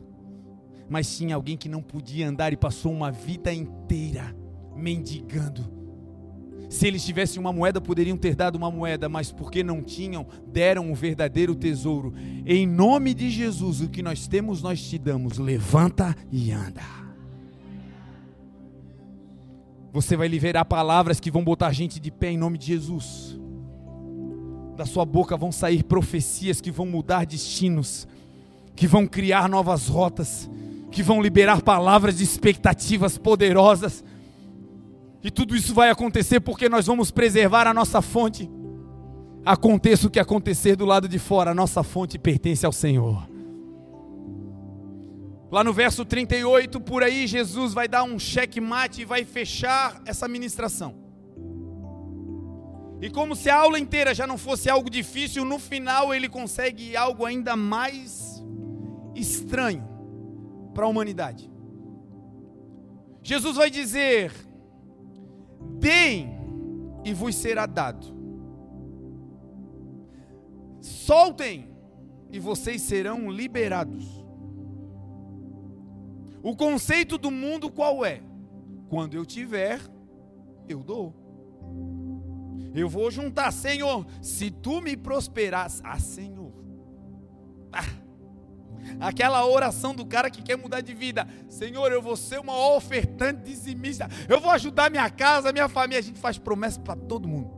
mas tinha alguém que não podia andar e passou uma vida inteira mendigando se eles tivessem uma moeda, poderiam ter dado uma moeda, mas porque não tinham, deram o verdadeiro tesouro. Em nome de Jesus, o que nós temos, nós te damos. Levanta e anda. Você vai liberar palavras que vão botar gente de pé em nome de Jesus. Da sua boca vão sair profecias que vão mudar destinos, que vão criar novas rotas, que vão liberar palavras de expectativas poderosas e tudo isso vai acontecer porque nós vamos preservar a nossa fonte. Aconteça o que acontecer do lado de fora, a nossa fonte pertence ao Senhor. Lá no verso 38, por aí, Jesus vai dar um checkmate e vai fechar essa ministração. E como se a aula inteira já não fosse algo difícil, no final ele consegue algo ainda mais estranho para a humanidade. Jesus vai dizer: Deem e vos será dado. Soltem e vocês serão liberados. O conceito do mundo qual é? Quando eu tiver, eu dou. Eu vou juntar, Senhor, se tu me prosperas, ah, Senhor. Ah, Aquela oração do cara que quer mudar de vida. Senhor, eu vou ser uma ofertante dizimista. Eu vou ajudar minha casa, minha família. A gente faz promessa para todo mundo.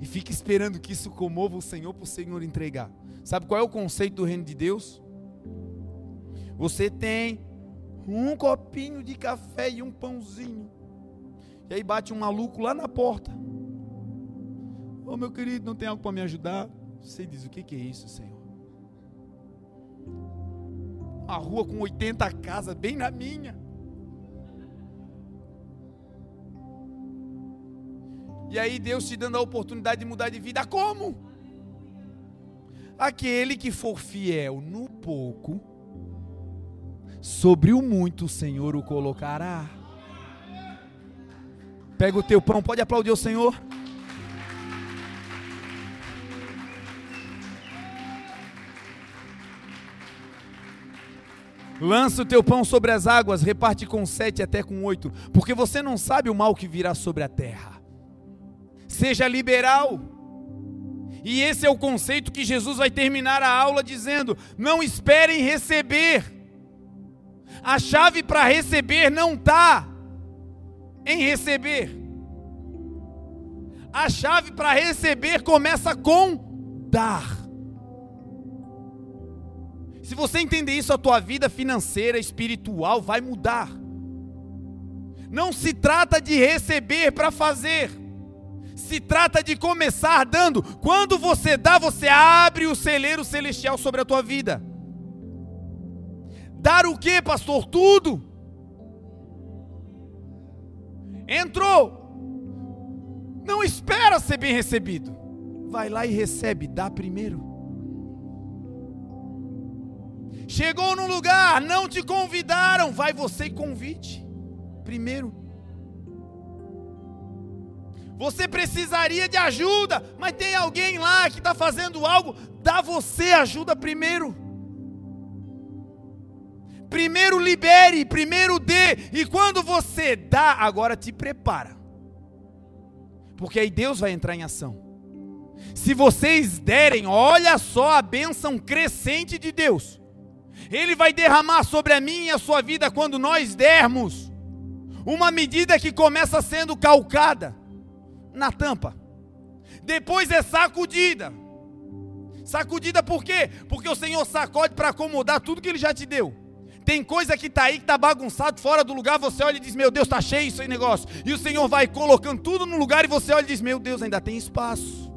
E fica esperando que isso comova o Senhor para o Senhor entregar. Sabe qual é o conceito do reino de Deus? Você tem um copinho de café e um pãozinho. E aí bate um maluco lá na porta. Ô oh, meu querido, não tem algo para me ajudar? Você diz: O que, que é isso, Senhor? Uma rua com 80 casas, bem na minha. E aí Deus te dando a oportunidade de mudar de vida. Como? Aquele que for fiel no pouco, sobre o muito o Senhor o colocará. Pega o teu pão, pode aplaudir o Senhor. Lança o teu pão sobre as águas, reparte com sete até com oito, porque você não sabe o mal que virá sobre a terra. Seja liberal. E esse é o conceito que Jesus vai terminar a aula dizendo: não esperem receber. A chave para receber não está em receber. A chave para receber começa com dar. Se você entender isso, a tua vida financeira, espiritual vai mudar. Não se trata de receber para fazer. Se trata de começar dando. Quando você dá, você abre o celeiro celestial sobre a tua vida. Dar o que, pastor? Tudo. Entrou. Não espera ser bem recebido. Vai lá e recebe, dá primeiro. Chegou num lugar, não te convidaram, vai você e convite. Primeiro. Você precisaria de ajuda, mas tem alguém lá que está fazendo algo, dá você ajuda primeiro. Primeiro libere, primeiro dê, e quando você dá, agora te prepara, porque aí Deus vai entrar em ação. Se vocês derem, olha só a bênção crescente de Deus. Ele vai derramar sobre a minha e a sua vida quando nós dermos. Uma medida que começa sendo calcada na tampa, depois é sacudida. Sacudida por quê? Porque o Senhor sacode para acomodar tudo que Ele já te deu. Tem coisa que está aí, que está bagunçado, fora do lugar, você olha e diz, meu Deus, está cheio esse negócio. E o Senhor vai colocando tudo no lugar e você olha e diz, meu Deus, ainda tem espaço.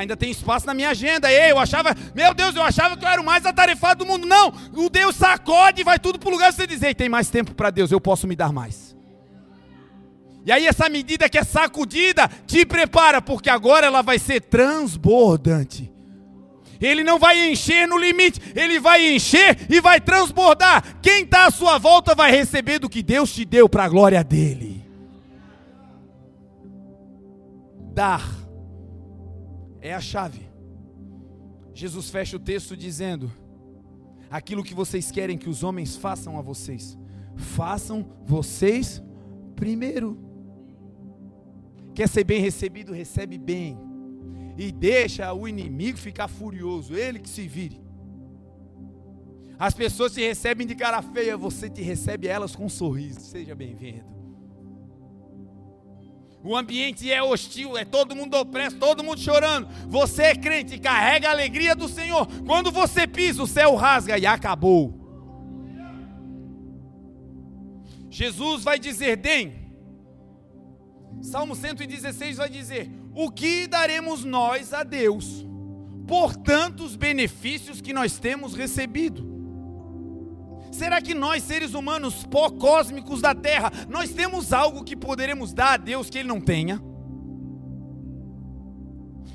Ainda tem espaço na minha agenda. Ei, eu achava, meu Deus, eu achava que eu era o mais atarefado do mundo. Não, o Deus sacode vai tudo para o lugar. Você diz, ei, tem mais tempo para Deus, eu posso me dar mais. E aí, essa medida que é sacudida, te prepara, porque agora ela vai ser transbordante. Ele não vai encher no limite, ele vai encher e vai transbordar. Quem está à sua volta vai receber do que Deus te deu para a glória dele. Dar é a chave. Jesus fecha o texto dizendo: Aquilo que vocês querem que os homens façam a vocês, façam vocês primeiro. Quer ser bem recebido, recebe bem. E deixa o inimigo ficar furioso, ele que se vire. As pessoas te recebem de cara feia, você te recebe elas com um sorriso. Seja bem-vindo. O ambiente é hostil, é todo mundo opresso, todo mundo chorando. Você é crente, carrega a alegria do Senhor. Quando você pisa, o céu rasga e acabou. Jesus vai dizer: Deem. Salmo 116 vai dizer: O que daremos nós a Deus por tantos benefícios que nós temos recebido? Será que nós, seres humanos, pó cósmicos da terra, nós temos algo que poderemos dar a Deus que Ele não tenha?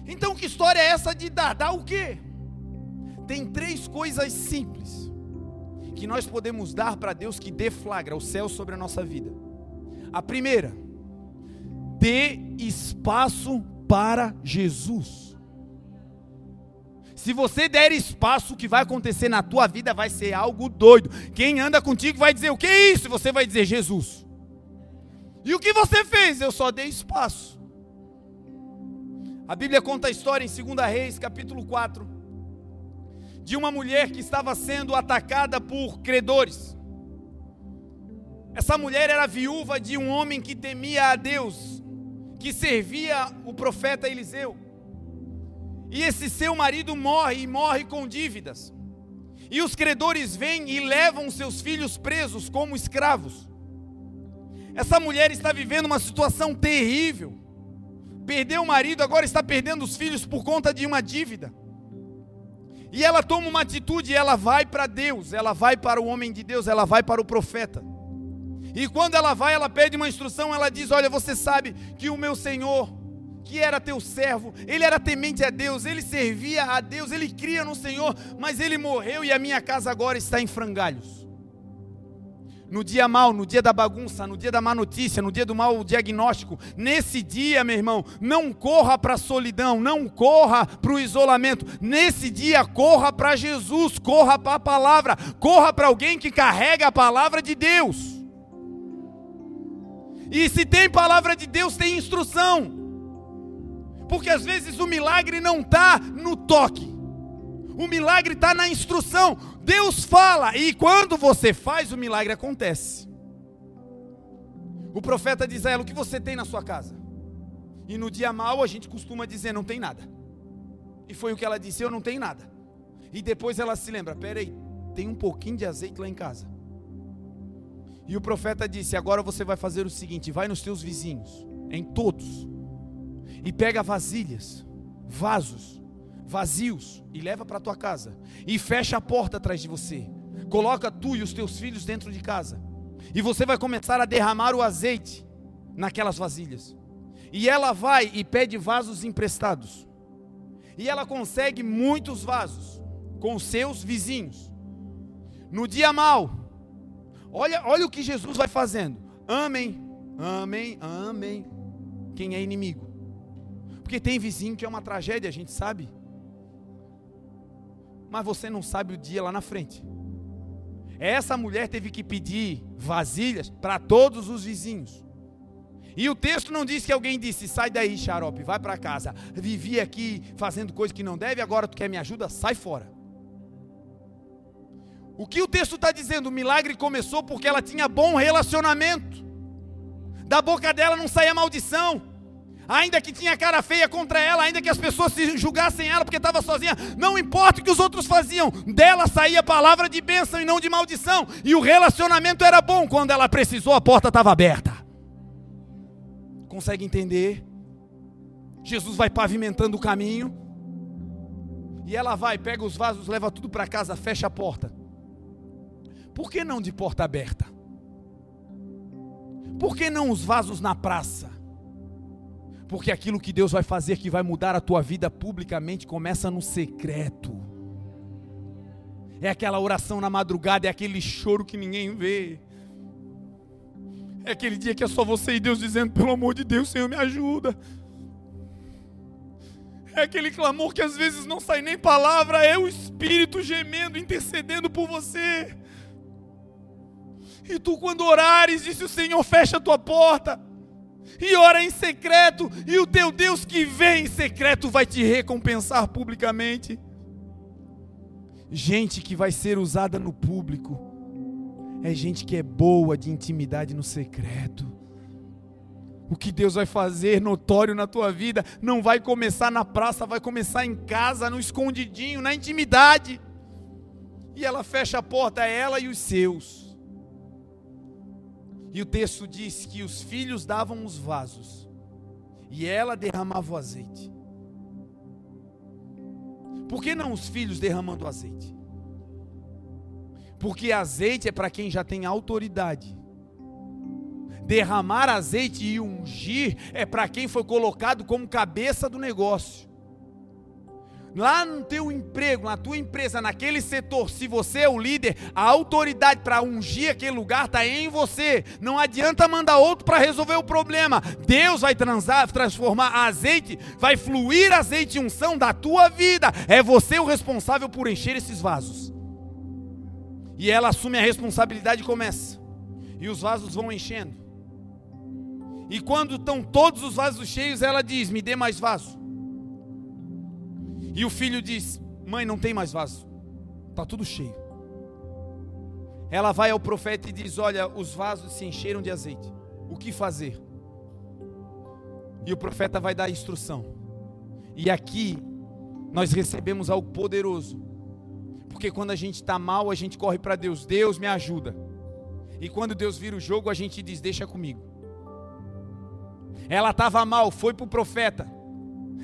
Então, que história é essa de dar? Dar o quê? Tem três coisas simples que nós podemos dar para Deus que deflagra o céu sobre a nossa vida. A primeira, dê espaço para Jesus. Se você der espaço, o que vai acontecer na tua vida vai ser algo doido. Quem anda contigo vai dizer: O que é isso? Você vai dizer: Jesus. E o que você fez? Eu só dei espaço. A Bíblia conta a história em 2 Reis, capítulo 4 de uma mulher que estava sendo atacada por credores. Essa mulher era viúva de um homem que temia a Deus, que servia o profeta Eliseu. E esse seu marido morre e morre com dívidas. E os credores vêm e levam seus filhos presos como escravos. Essa mulher está vivendo uma situação terrível. Perdeu o marido, agora está perdendo os filhos por conta de uma dívida. E ela toma uma atitude, ela vai para Deus, ela vai para o homem de Deus, ela vai para o profeta. E quando ela vai, ela pede uma instrução, ela diz: Olha, você sabe que o meu Senhor, que era teu servo, ele era temente a Deus, ele servia a Deus, ele cria no Senhor, mas ele morreu e a minha casa agora está em frangalhos no dia mal, no dia da bagunça, no dia da má notícia, no dia do mau diagnóstico, nesse dia, meu irmão, não corra para a solidão, não corra para o isolamento. Nesse dia, corra para Jesus, corra para a palavra, corra para alguém que carrega a palavra de Deus. E se tem palavra de Deus, tem instrução. Porque às vezes o milagre não está no toque. O milagre está na instrução. Deus fala e quando você faz, o milagre acontece. O profeta diz a ela: O que você tem na sua casa? E no dia mal a gente costuma dizer: Não tem nada. E foi o que ela disse: Eu não tenho nada. E depois ela se lembra: Peraí, tem um pouquinho de azeite lá em casa. E o profeta disse: Agora você vai fazer o seguinte: vai nos teus vizinhos, em todos, e pega vasilhas, vasos, vazios e leva para tua casa e fecha a porta atrás de você. Coloca tu e os teus filhos dentro de casa. E você vai começar a derramar o azeite naquelas vasilhas. E ela vai e pede vasos emprestados. E ela consegue muitos vasos com seus vizinhos. No dia mal, olha, olha o que Jesus vai fazendo. Amém, amém, amém. Quem é inimigo? Porque tem vizinho que é uma tragédia, a gente sabe mas você não sabe o dia lá na frente. Essa mulher teve que pedir vasilhas para todos os vizinhos. E o texto não diz que alguém disse: sai daí, xarope, vai para casa. Vivi aqui fazendo coisa que não deve, agora tu quer me ajuda? Sai fora. O que o texto está dizendo? O milagre começou porque ela tinha bom relacionamento. Da boca dela não saía maldição ainda que tinha cara feia contra ela, ainda que as pessoas se julgassem ela porque estava sozinha, não importa o que os outros faziam, dela saía palavra de bênção e não de maldição, e o relacionamento era bom, quando ela precisou, a porta estava aberta. Consegue entender? Jesus vai pavimentando o caminho, e ela vai, pega os vasos, leva tudo para casa, fecha a porta. Por que não de porta aberta? Por que não os vasos na praça? Porque aquilo que Deus vai fazer, que vai mudar a tua vida publicamente, começa no secreto. É aquela oração na madrugada, é aquele choro que ninguém vê. É aquele dia que é só você e Deus dizendo: pelo amor de Deus, Senhor, me ajuda. É aquele clamor que às vezes não sai nem palavra, é o Espírito gemendo, intercedendo por você. E tu, quando orares, disse o Senhor: fecha a tua porta e ora em secreto, e o teu Deus que vem em secreto vai te recompensar publicamente. Gente que vai ser usada no público, é gente que é boa de intimidade no secreto. O que Deus vai fazer notório na tua vida não vai começar na praça, vai começar em casa, no escondidinho, na intimidade. E ela fecha a porta, é ela e os seus. E o texto diz que os filhos davam os vasos e ela derramava o azeite. Por que não os filhos derramando o azeite? Porque azeite é para quem já tem autoridade. Derramar azeite e ungir é para quem foi colocado como cabeça do negócio. Lá no teu emprego, na tua empresa, naquele setor, se você é o líder, a autoridade para ungir aquele lugar está em você. Não adianta mandar outro para resolver o problema. Deus vai transar, transformar azeite, vai fluir azeite e unção da tua vida. É você o responsável por encher esses vasos. E ela assume a responsabilidade e começa. E os vasos vão enchendo. E quando estão todos os vasos cheios, ela diz: Me dê mais vaso. E o filho diz: Mãe, não tem mais vaso, está tudo cheio. Ela vai ao profeta e diz: Olha, os vasos se encheram de azeite, o que fazer? E o profeta vai dar a instrução. E aqui nós recebemos algo poderoso, porque quando a gente está mal, a gente corre para Deus: Deus me ajuda. E quando Deus vira o jogo, a gente diz: Deixa comigo. Ela estava mal, foi para o profeta.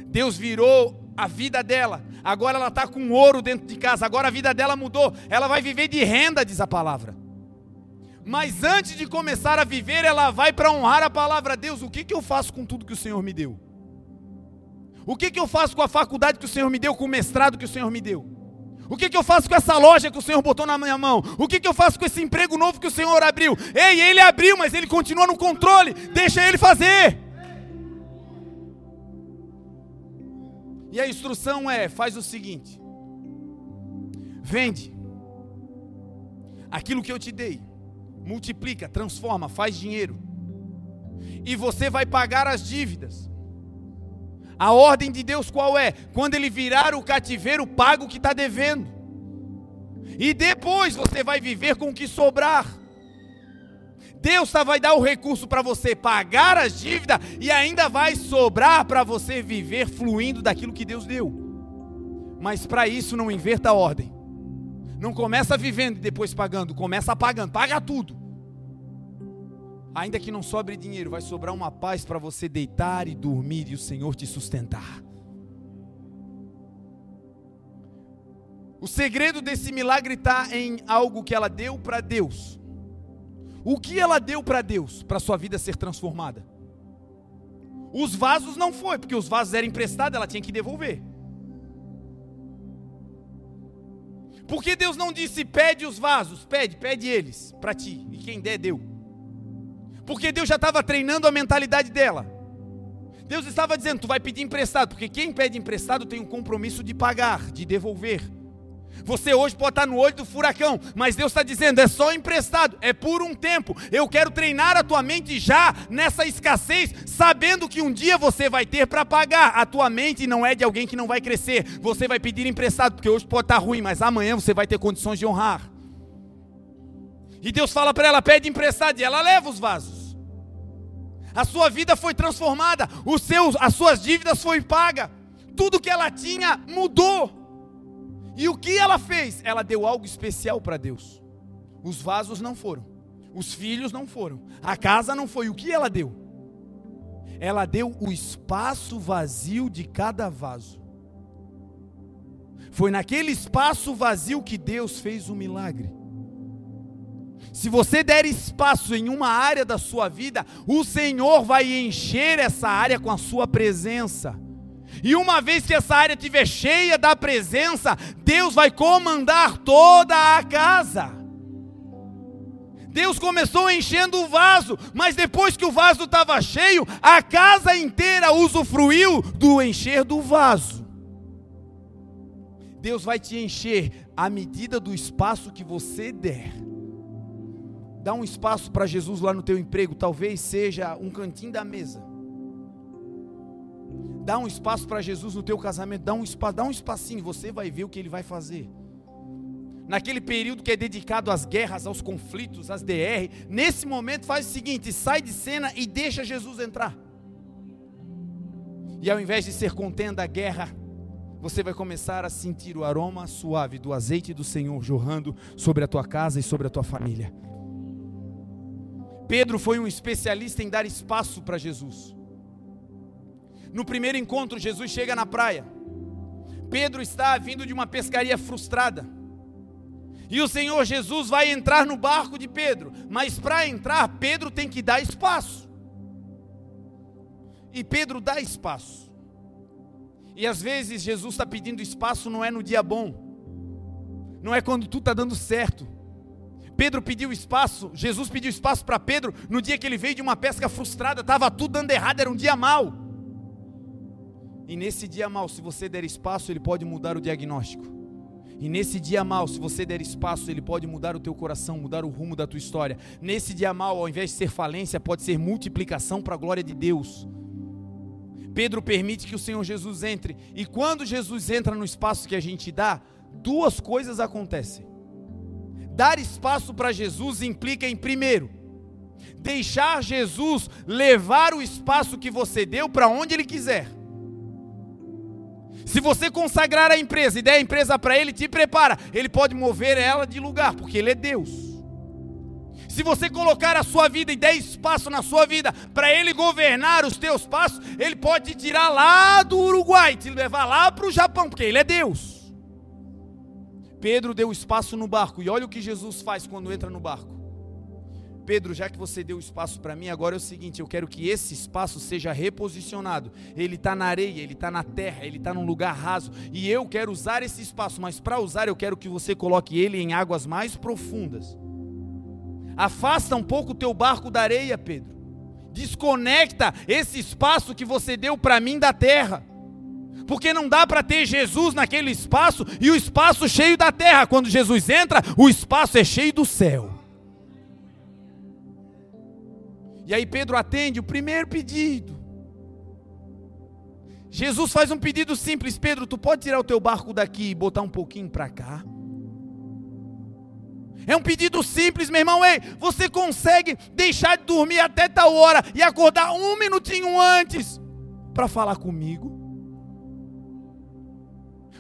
Deus virou a vida dela. Agora ela está com ouro dentro de casa. Agora a vida dela mudou. Ela vai viver de renda, diz a palavra. Mas antes de começar a viver, ela vai para honrar a palavra. Deus, o que, que eu faço com tudo que o Senhor me deu? O que, que eu faço com a faculdade que o Senhor me deu, com o mestrado que o Senhor me deu? O que, que eu faço com essa loja que o Senhor botou na minha mão? O que, que eu faço com esse emprego novo que o Senhor abriu? Ei, ele abriu, mas ele continua no controle. Deixa ele fazer. E a instrução é: faz o seguinte, vende aquilo que eu te dei, multiplica, transforma, faz dinheiro, e você vai pagar as dívidas. A ordem de Deus qual é? Quando ele virar o cativeiro, paga o que está devendo. E depois você vai viver com o que sobrar. Deus tá, vai dar o recurso para você pagar as dívidas e ainda vai sobrar para você viver fluindo daquilo que Deus deu. Mas para isso não inverta a ordem. Não começa vivendo e depois pagando, começa pagando, paga tudo. Ainda que não sobre dinheiro, vai sobrar uma paz para você deitar e dormir e o Senhor te sustentar. O segredo desse milagre está em algo que ela deu para Deus. O que ela deu para Deus para sua vida ser transformada? Os vasos não foi, porque os vasos eram emprestados, ela tinha que devolver. Porque Deus não disse pede os vasos, pede, pede eles para ti, e quem der deu. Porque Deus já estava treinando a mentalidade dela. Deus estava dizendo, tu vai pedir emprestado, porque quem pede emprestado tem um compromisso de pagar, de devolver. Você hoje pode estar no olho do furacão, mas Deus está dizendo: é só emprestado, é por um tempo. Eu quero treinar a tua mente já nessa escassez, sabendo que um dia você vai ter para pagar. A tua mente não é de alguém que não vai crescer. Você vai pedir emprestado, porque hoje pode estar ruim, mas amanhã você vai ter condições de honrar. E Deus fala para ela: pede emprestado, e ela leva os vasos. A sua vida foi transformada, os seus, as suas dívidas foi paga, tudo que ela tinha mudou. E o que ela fez? Ela deu algo especial para Deus. Os vasos não foram, os filhos não foram, a casa não foi. O que ela deu? Ela deu o espaço vazio de cada vaso. Foi naquele espaço vazio que Deus fez o milagre. Se você der espaço em uma área da sua vida, o Senhor vai encher essa área com a sua presença. E uma vez que essa área estiver cheia da presença, Deus vai comandar toda a casa. Deus começou enchendo o vaso, mas depois que o vaso estava cheio, a casa inteira usufruiu do encher do vaso. Deus vai te encher à medida do espaço que você der. Dá um espaço para Jesus lá no teu emprego, talvez seja um cantinho da mesa. Dá um espaço para Jesus no teu casamento, dá um espaço, dá um espacinho, você vai ver o que ele vai fazer. Naquele período que é dedicado às guerras, aos conflitos, às DR, nesse momento faz o seguinte, sai de cena e deixa Jesus entrar. E ao invés de ser contenda a guerra, você vai começar a sentir o aroma suave do azeite do Senhor jorrando sobre a tua casa e sobre a tua família. Pedro foi um especialista em dar espaço para Jesus. No primeiro encontro, Jesus chega na praia. Pedro está vindo de uma pescaria frustrada. E o Senhor Jesus vai entrar no barco de Pedro, mas para entrar, Pedro tem que dar espaço. E Pedro dá espaço. E às vezes Jesus está pedindo espaço, não é no dia bom, não é quando tudo está dando certo. Pedro pediu espaço, Jesus pediu espaço para Pedro no dia que ele veio de uma pesca frustrada, estava tudo dando errado, era um dia mau. E nesse dia mal, se você der espaço, ele pode mudar o diagnóstico. E nesse dia mal, se você der espaço, ele pode mudar o teu coração, mudar o rumo da tua história. Nesse dia mal, ao invés de ser falência, pode ser multiplicação para a glória de Deus. Pedro permite que o Senhor Jesus entre, e quando Jesus entra no espaço que a gente dá, duas coisas acontecem. Dar espaço para Jesus implica em primeiro, deixar Jesus levar o espaço que você deu para onde ele quiser. Se você consagrar a empresa e der a empresa para ele, te prepara. Ele pode mover ela de lugar, porque ele é Deus. Se você colocar a sua vida e der espaço na sua vida para ele governar os teus passos, ele pode te tirar lá do Uruguai, te levar lá para o Japão, porque ele é Deus. Pedro deu espaço no barco, e olha o que Jesus faz quando entra no barco. Pedro, já que você deu espaço para mim, agora é o seguinte: eu quero que esse espaço seja reposicionado. Ele está na areia, ele está na terra, ele está num lugar raso. E eu quero usar esse espaço, mas para usar, eu quero que você coloque ele em águas mais profundas. Afasta um pouco o teu barco da areia, Pedro. Desconecta esse espaço que você deu para mim da terra. Porque não dá para ter Jesus naquele espaço e o espaço cheio da terra. Quando Jesus entra, o espaço é cheio do céu. E aí Pedro atende o primeiro pedido. Jesus faz um pedido simples: Pedro, tu pode tirar o teu barco daqui e botar um pouquinho para cá? É um pedido simples, meu irmão. Ei, você consegue deixar de dormir até tal hora e acordar um minutinho antes para falar comigo?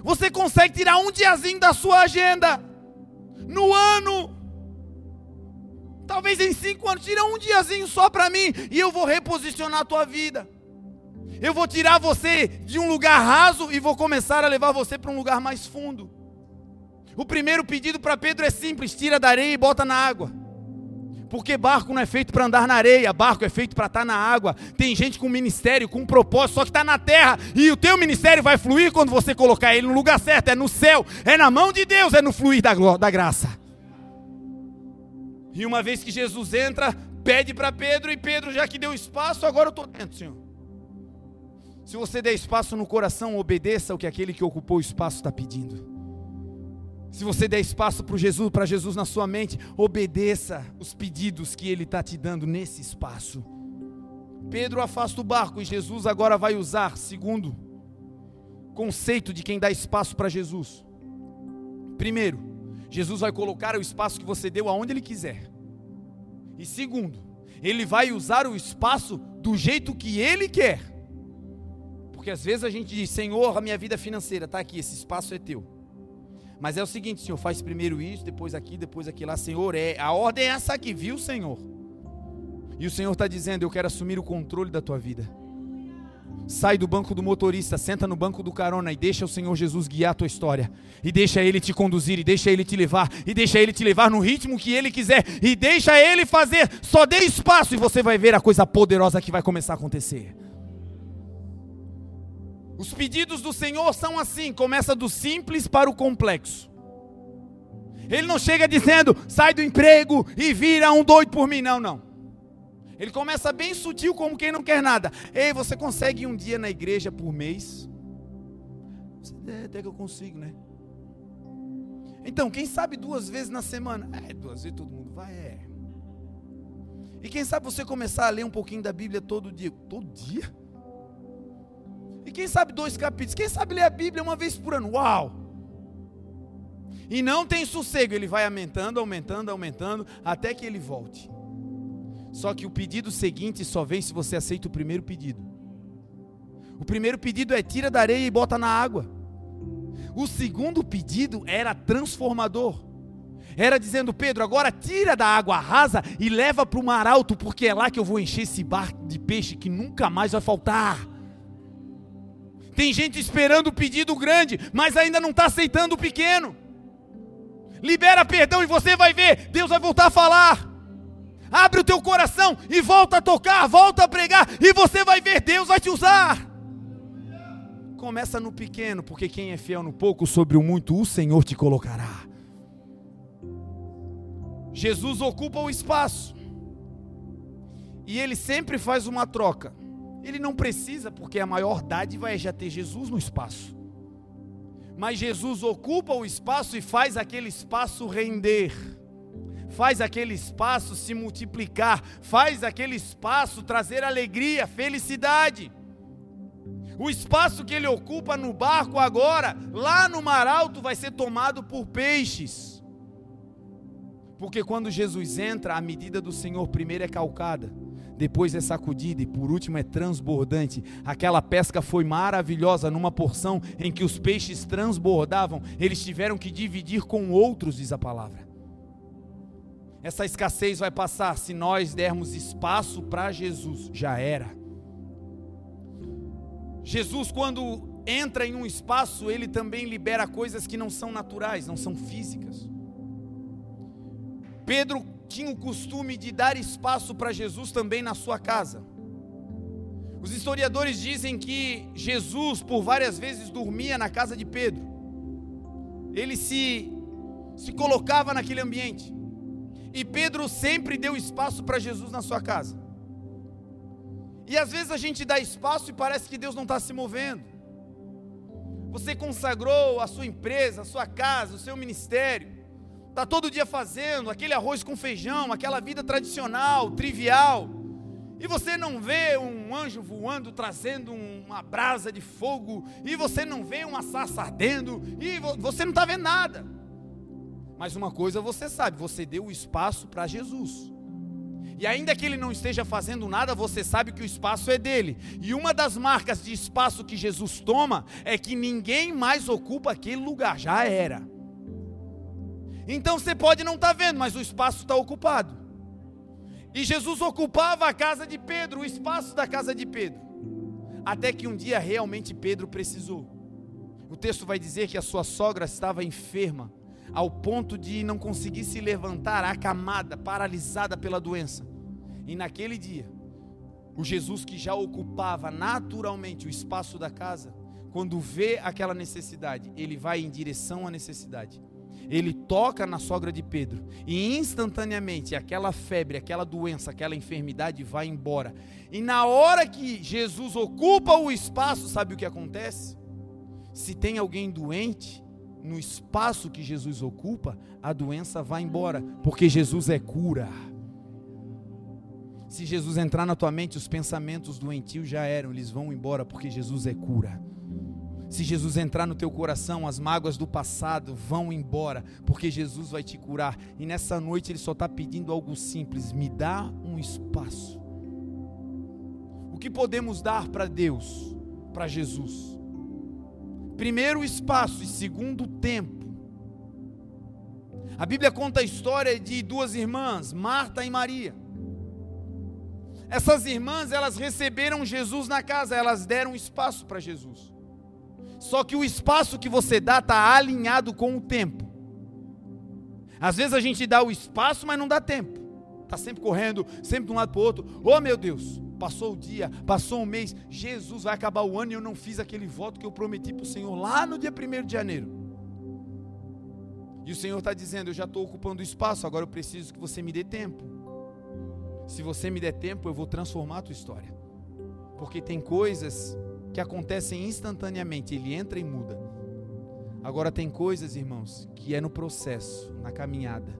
Você consegue tirar um diazinho da sua agenda no ano Talvez em cinco anos, tira um diazinho só para mim e eu vou reposicionar a tua vida. Eu vou tirar você de um lugar raso e vou começar a levar você para um lugar mais fundo. O primeiro pedido para Pedro é simples: tira da areia e bota na água. Porque barco não é feito para andar na areia, barco é feito para estar tá na água. Tem gente com ministério, com propósito, só que está na terra. E o teu ministério vai fluir quando você colocar ele no lugar certo, é no céu, é na mão de Deus, é no fluir da, da graça. E uma vez que Jesus entra, pede para Pedro, e Pedro, já que deu espaço, agora eu estou dentro, Senhor. Se você der espaço no coração, obedeça o que aquele que ocupou o espaço está pedindo. Se você der espaço para Jesus, para Jesus na sua mente, obedeça os pedidos que Ele está te dando nesse espaço. Pedro afasta o barco e Jesus agora vai usar, segundo conceito de quem dá espaço para Jesus. Primeiro, Jesus vai colocar o espaço que você deu aonde Ele quiser. E segundo, Ele vai usar o espaço do jeito que Ele quer. Porque às vezes a gente diz, Senhor, a minha vida financeira está aqui, esse espaço é teu. Mas é o seguinte, Senhor, faz primeiro isso, depois aqui, depois aqui lá. Senhor, é, a ordem é essa aqui, viu, Senhor? E o Senhor está dizendo, eu quero assumir o controle da tua vida. Sai do banco do motorista, senta no banco do carona e deixa o Senhor Jesus guiar a tua história. E deixa Ele te conduzir, e deixa Ele te levar, e deixa Ele te levar no ritmo que Ele quiser, e deixa Ele fazer. Só dê espaço e você vai ver a coisa poderosa que vai começar a acontecer. Os pedidos do Senhor são assim: começa do simples para o complexo. Ele não chega dizendo, sai do emprego e vira um doido por mim. Não, não. Ele começa bem sutil, como quem não quer nada. Ei, você consegue um dia na igreja por mês? É, até que eu consigo, né? Então, quem sabe duas vezes na semana? É, duas vezes todo mundo vai, é. E quem sabe você começar a ler um pouquinho da Bíblia todo dia? Todo dia? E quem sabe dois capítulos? Quem sabe ler a Bíblia uma vez por ano? Uau! E não tem sossego, ele vai aumentando, aumentando, aumentando, até que ele volte. Só que o pedido seguinte só vem se você aceita o primeiro pedido. O primeiro pedido é tira da areia e bota na água. O segundo pedido era transformador. Era dizendo, Pedro, agora tira da água rasa e leva para o mar alto, porque é lá que eu vou encher esse bar de peixe que nunca mais vai faltar. Tem gente esperando o pedido grande, mas ainda não está aceitando o pequeno. Libera perdão e você vai ver, Deus vai voltar a falar. Abre o teu coração e volta a tocar, volta a pregar, e você vai ver, Deus vai te usar. Começa no pequeno, porque quem é fiel no pouco, sobre o muito, o Senhor te colocará. Jesus ocupa o espaço, e ele sempre faz uma troca. Ele não precisa, porque a maior dádiva é já ter Jesus no espaço. Mas Jesus ocupa o espaço e faz aquele espaço render faz aquele espaço se multiplicar, faz aquele espaço trazer alegria, felicidade. O espaço que ele ocupa no barco agora, lá no mar alto, vai ser tomado por peixes. Porque quando Jesus entra, a medida do Senhor primeiro é calcada, depois é sacudida e por último é transbordante. Aquela pesca foi maravilhosa numa porção em que os peixes transbordavam, eles tiveram que dividir com outros, diz a palavra. Essa escassez vai passar se nós dermos espaço para Jesus. Já era. Jesus, quando entra em um espaço, ele também libera coisas que não são naturais, não são físicas. Pedro tinha o costume de dar espaço para Jesus também na sua casa. Os historiadores dizem que Jesus, por várias vezes, dormia na casa de Pedro. Ele se, se colocava naquele ambiente. E Pedro sempre deu espaço para Jesus na sua casa. E às vezes a gente dá espaço e parece que Deus não está se movendo. Você consagrou a sua empresa, a sua casa, o seu ministério. Está todo dia fazendo aquele arroz com feijão, aquela vida tradicional, trivial. E você não vê um anjo voando trazendo uma brasa de fogo. E você não vê uma sarça ardendo. E você não está vendo nada. Mas uma coisa você sabe, você deu o espaço para Jesus. E ainda que ele não esteja fazendo nada, você sabe que o espaço é dele. E uma das marcas de espaço que Jesus toma é que ninguém mais ocupa aquele lugar, já era. Então você pode não estar tá vendo, mas o espaço está ocupado. E Jesus ocupava a casa de Pedro, o espaço da casa de Pedro. Até que um dia realmente Pedro precisou. O texto vai dizer que a sua sogra estava enferma ao ponto de não conseguir se levantar, acamada, paralisada pela doença. E naquele dia, o Jesus que já ocupava naturalmente o espaço da casa, quando vê aquela necessidade, ele vai em direção à necessidade. Ele toca na sogra de Pedro e instantaneamente aquela febre, aquela doença, aquela enfermidade vai embora. E na hora que Jesus ocupa o espaço, sabe o que acontece? Se tem alguém doente, no espaço que Jesus ocupa, a doença vai embora, porque Jesus é cura. Se Jesus entrar na tua mente, os pensamentos doentios já eram, eles vão embora, porque Jesus é cura. Se Jesus entrar no teu coração, as mágoas do passado vão embora, porque Jesus vai te curar. E nessa noite ele só está pedindo algo simples: me dá um espaço. O que podemos dar para Deus, para Jesus? Primeiro, o espaço, e segundo, o tempo. A Bíblia conta a história de duas irmãs, Marta e Maria. Essas irmãs, elas receberam Jesus na casa, elas deram espaço para Jesus. Só que o espaço que você dá está alinhado com o tempo. Às vezes a gente dá o espaço, mas não dá tempo. Está sempre correndo, sempre de um lado para o outro. Oh meu Deus, passou o dia, passou um mês, Jesus vai acabar o ano e eu não fiz aquele voto que eu prometi para o Senhor lá no dia 1 de janeiro. E o Senhor está dizendo: Eu já estou ocupando espaço, agora eu preciso que você me dê tempo. Se você me der tempo, eu vou transformar a tua história. Porque tem coisas que acontecem instantaneamente, ele entra e muda. Agora tem coisas, irmãos, que é no processo, na caminhada.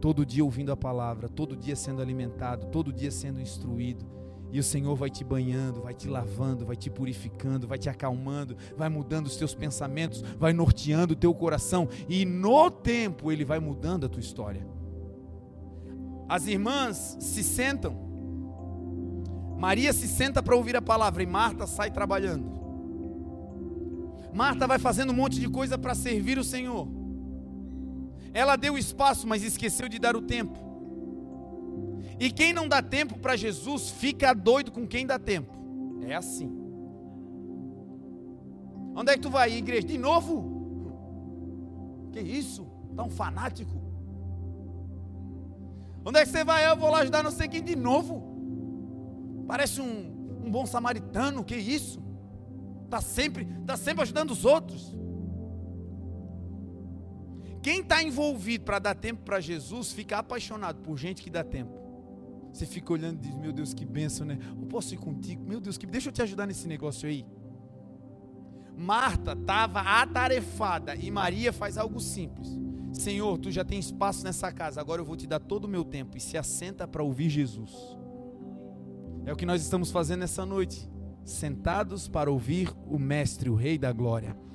Todo dia ouvindo a palavra, todo dia sendo alimentado, todo dia sendo instruído e o Senhor vai te banhando, vai te lavando, vai te purificando, vai te acalmando, vai mudando os teus pensamentos, vai norteando o teu coração. E no tempo Ele vai mudando a tua história. As irmãs se sentam. Maria se senta para ouvir a palavra e Marta sai trabalhando. Marta vai fazendo um monte de coisa para servir o Senhor. Ela deu espaço, mas esqueceu de dar o tempo. E quem não dá tempo para Jesus fica doido com quem dá tempo. É assim. Onde é que tu vai, igreja? De novo? Que isso? Tá um fanático? Onde é que você vai? Eu vou lá ajudar não sei quem de novo. Parece um, um bom samaritano, que isso? Tá sempre, tá sempre ajudando os outros. Quem está envolvido para dar tempo para Jesus fica apaixonado por gente que dá tempo. Você fica olhando e diz: Meu Deus, que bênção, né? Eu posso ir contigo? Meu Deus, que deixa eu te ajudar nesse negócio aí. Marta estava atarefada e Maria faz algo simples. Senhor, tu já tem espaço nessa casa, agora eu vou te dar todo o meu tempo e se assenta para ouvir Jesus. É o que nós estamos fazendo essa noite, sentados para ouvir o Mestre, o Rei da Glória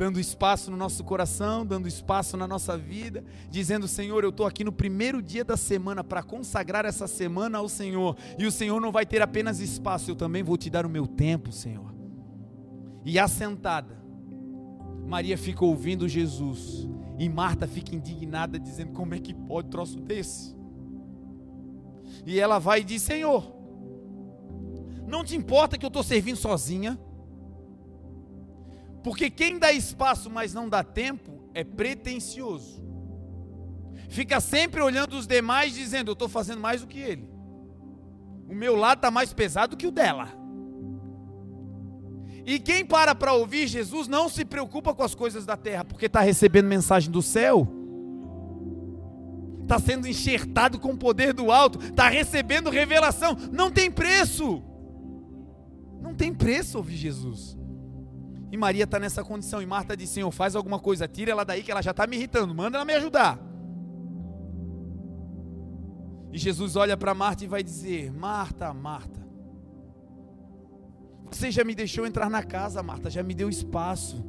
dando espaço no nosso coração, dando espaço na nossa vida, dizendo: Senhor, eu estou aqui no primeiro dia da semana para consagrar essa semana ao Senhor, e o Senhor não vai ter apenas espaço, eu também vou te dar o meu tempo, Senhor. E assentada, Maria fica ouvindo Jesus, e Marta fica indignada, dizendo: Como é que pode troço desse? E ela vai e diz: Senhor, não te importa que eu estou servindo sozinha? Porque quem dá espaço, mas não dá tempo, é pretensioso. Fica sempre olhando os demais, dizendo: Eu estou fazendo mais do que ele. O meu lado está mais pesado que o dela. E quem para para ouvir Jesus não se preocupa com as coisas da terra, porque está recebendo mensagem do céu, está sendo enxertado com o poder do alto, está recebendo revelação. Não tem preço. Não tem preço ouvir Jesus. E Maria está nessa condição. E Marta diz: Senhor, faz alguma coisa, tira ela daí que ela já está me irritando, manda ela me ajudar. E Jesus olha para Marta e vai dizer: Marta, Marta, você já me deixou entrar na casa, Marta, já me deu espaço.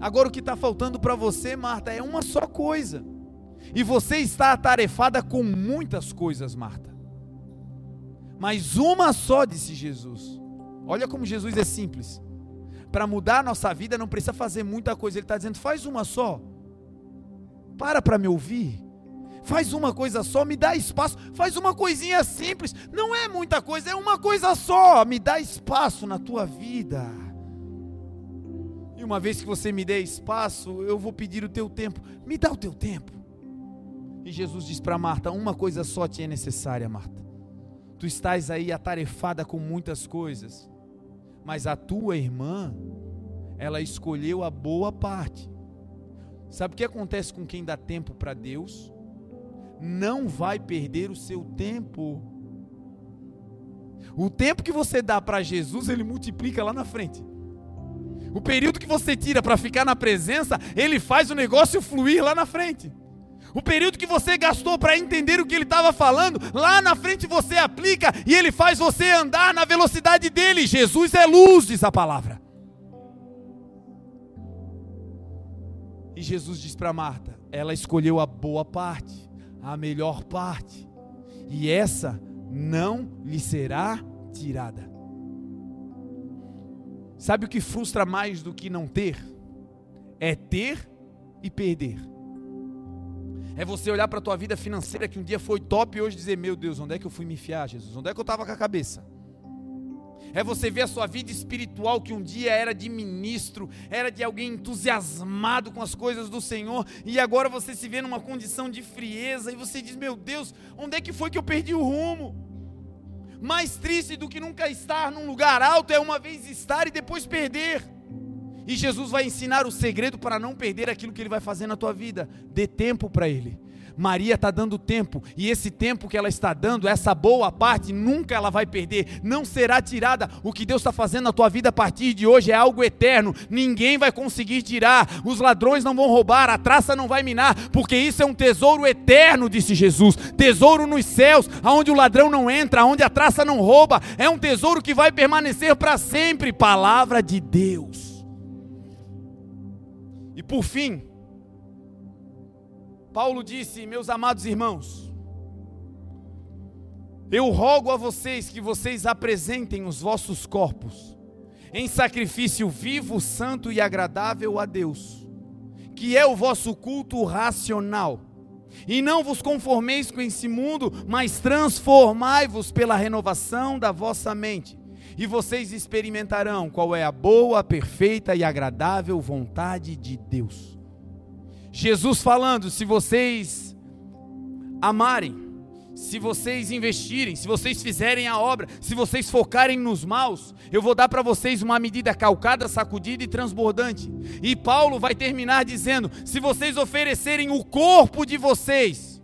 Agora o que está faltando para você, Marta, é uma só coisa. E você está atarefada com muitas coisas, Marta. Mas uma só, disse Jesus. Olha como Jesus é simples. Para mudar a nossa vida não precisa fazer muita coisa. Ele está dizendo: faz uma só. Para para me ouvir. Faz uma coisa só, me dá espaço. Faz uma coisinha simples. Não é muita coisa, é uma coisa só. Me dá espaço na tua vida. E uma vez que você me der espaço, eu vou pedir o teu tempo. Me dá o teu tempo. E Jesus diz para Marta: Uma coisa só te é necessária, Marta. Tu estás aí atarefada com muitas coisas mas a tua irmã, ela escolheu a boa parte. Sabe o que acontece com quem dá tempo para Deus? Não vai perder o seu tempo. O tempo que você dá para Jesus, ele multiplica lá na frente. O período que você tira para ficar na presença, ele faz o negócio fluir lá na frente. O período que você gastou para entender o que ele estava falando, lá na frente você aplica e ele faz você andar na velocidade dele. Jesus é luz, diz a palavra. E Jesus diz para Marta: ela escolheu a boa parte, a melhor parte, e essa não lhe será tirada. Sabe o que frustra mais do que não ter? É ter e perder. É você olhar para a tua vida financeira que um dia foi top e hoje dizer: Meu Deus, onde é que eu fui me enfiar, Jesus? Onde é que eu estava com a cabeça? É você ver a sua vida espiritual que um dia era de ministro, era de alguém entusiasmado com as coisas do Senhor, e agora você se vê numa condição de frieza e você diz: Meu Deus, onde é que foi que eu perdi o rumo? Mais triste do que nunca estar num lugar alto é uma vez estar e depois perder. E Jesus vai ensinar o segredo para não perder aquilo que ele vai fazer na tua vida. Dê tempo para ele. Maria está dando tempo, e esse tempo que ela está dando, essa boa parte, nunca ela vai perder, não será tirada. O que Deus está fazendo na tua vida a partir de hoje é algo eterno, ninguém vai conseguir tirar, os ladrões não vão roubar, a traça não vai minar, porque isso é um tesouro eterno, disse Jesus. Tesouro nos céus, aonde o ladrão não entra, aonde a traça não rouba, é um tesouro que vai permanecer para sempre. Palavra de Deus. E por fim, Paulo disse: Meus amados irmãos, eu rogo a vocês que vocês apresentem os vossos corpos em sacrifício vivo, santo e agradável a Deus, que é o vosso culto racional. E não vos conformeis com esse mundo, mas transformai-vos pela renovação da vossa mente, e vocês experimentarão qual é a boa, perfeita e agradável vontade de Deus. Jesus falando: se vocês amarem, se vocês investirem, se vocês fizerem a obra, se vocês focarem nos maus, eu vou dar para vocês uma medida calcada, sacudida e transbordante. E Paulo vai terminar dizendo: se vocês oferecerem o corpo de vocês,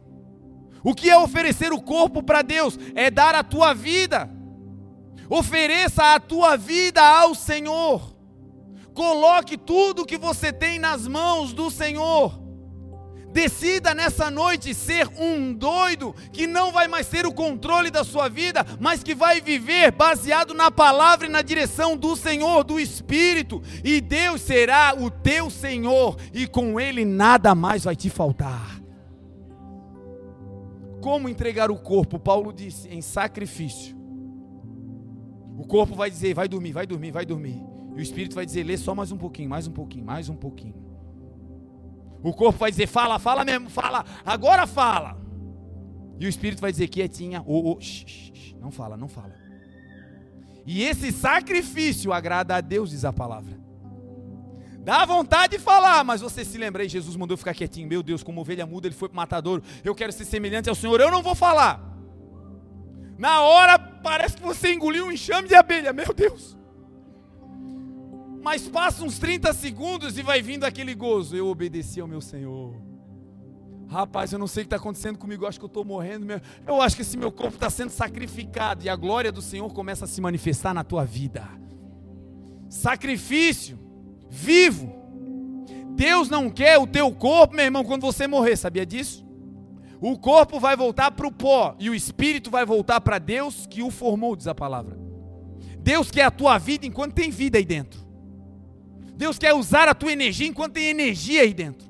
o que é oferecer o corpo para Deus? É dar a tua vida. Ofereça a tua vida ao Senhor. Coloque tudo que você tem nas mãos do Senhor. Decida nessa noite ser um doido que não vai mais ter o controle da sua vida, mas que vai viver baseado na palavra e na direção do Senhor, do Espírito, e Deus será o teu Senhor, e com Ele nada mais vai te faltar. Como entregar o corpo? Paulo disse: em sacrifício. O corpo vai dizer: vai dormir, vai dormir, vai dormir. E o espírito vai dizer: lê só mais um pouquinho, mais um pouquinho, mais um pouquinho. O corpo vai dizer: fala, fala mesmo, fala, agora fala. E o espírito vai dizer: quietinha, oh, oh, shh, shh, não fala, não fala. E esse sacrifício agrada a Deus, diz a palavra. Dá vontade de falar, mas você se lembra aí, Jesus mandou ficar quietinho. Meu Deus, como ovelha muda, ele foi para o matadouro. Eu quero ser semelhante ao Senhor, eu não vou falar. Na hora, parece que você engoliu um enxame de abelha. Meu Deus. Mas passa uns 30 segundos e vai vindo aquele gozo. Eu obedeci ao meu Senhor. Rapaz, eu não sei o que está acontecendo comigo. Eu acho que eu estou morrendo. Eu acho que esse meu corpo está sendo sacrificado. E a glória do Senhor começa a se manifestar na tua vida. Sacrifício vivo. Deus não quer o teu corpo, meu irmão, quando você morrer. Sabia disso? O corpo vai voltar para o pó e o espírito vai voltar para Deus que o formou, diz a palavra. Deus quer a tua vida enquanto tem vida aí dentro. Deus quer usar a tua energia enquanto tem energia aí dentro.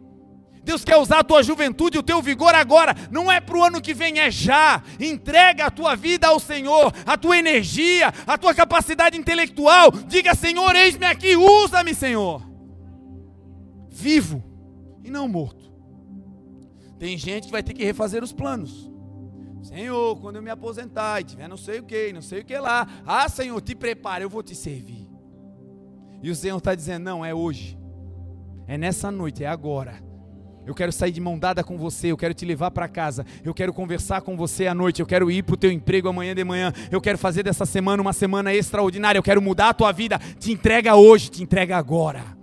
Deus quer usar a tua juventude e o teu vigor agora, não é para o ano que vem, é já. Entrega a tua vida ao Senhor, a tua energia, a tua capacidade intelectual. Diga, Senhor, eis-me aqui, usa-me, Senhor. Vivo e não morto. Tem gente que vai ter que refazer os planos. Senhor, quando eu me aposentar e tiver não sei o que, não sei o que lá, ah, Senhor, te prepara, eu vou te servir. E o Senhor está dizendo: não, é hoje, é nessa noite, é agora. Eu quero sair de mão dada com você, eu quero te levar para casa, eu quero conversar com você à noite, eu quero ir para o teu emprego amanhã de manhã, eu quero fazer dessa semana uma semana extraordinária, eu quero mudar a tua vida. Te entrega hoje, te entrega agora.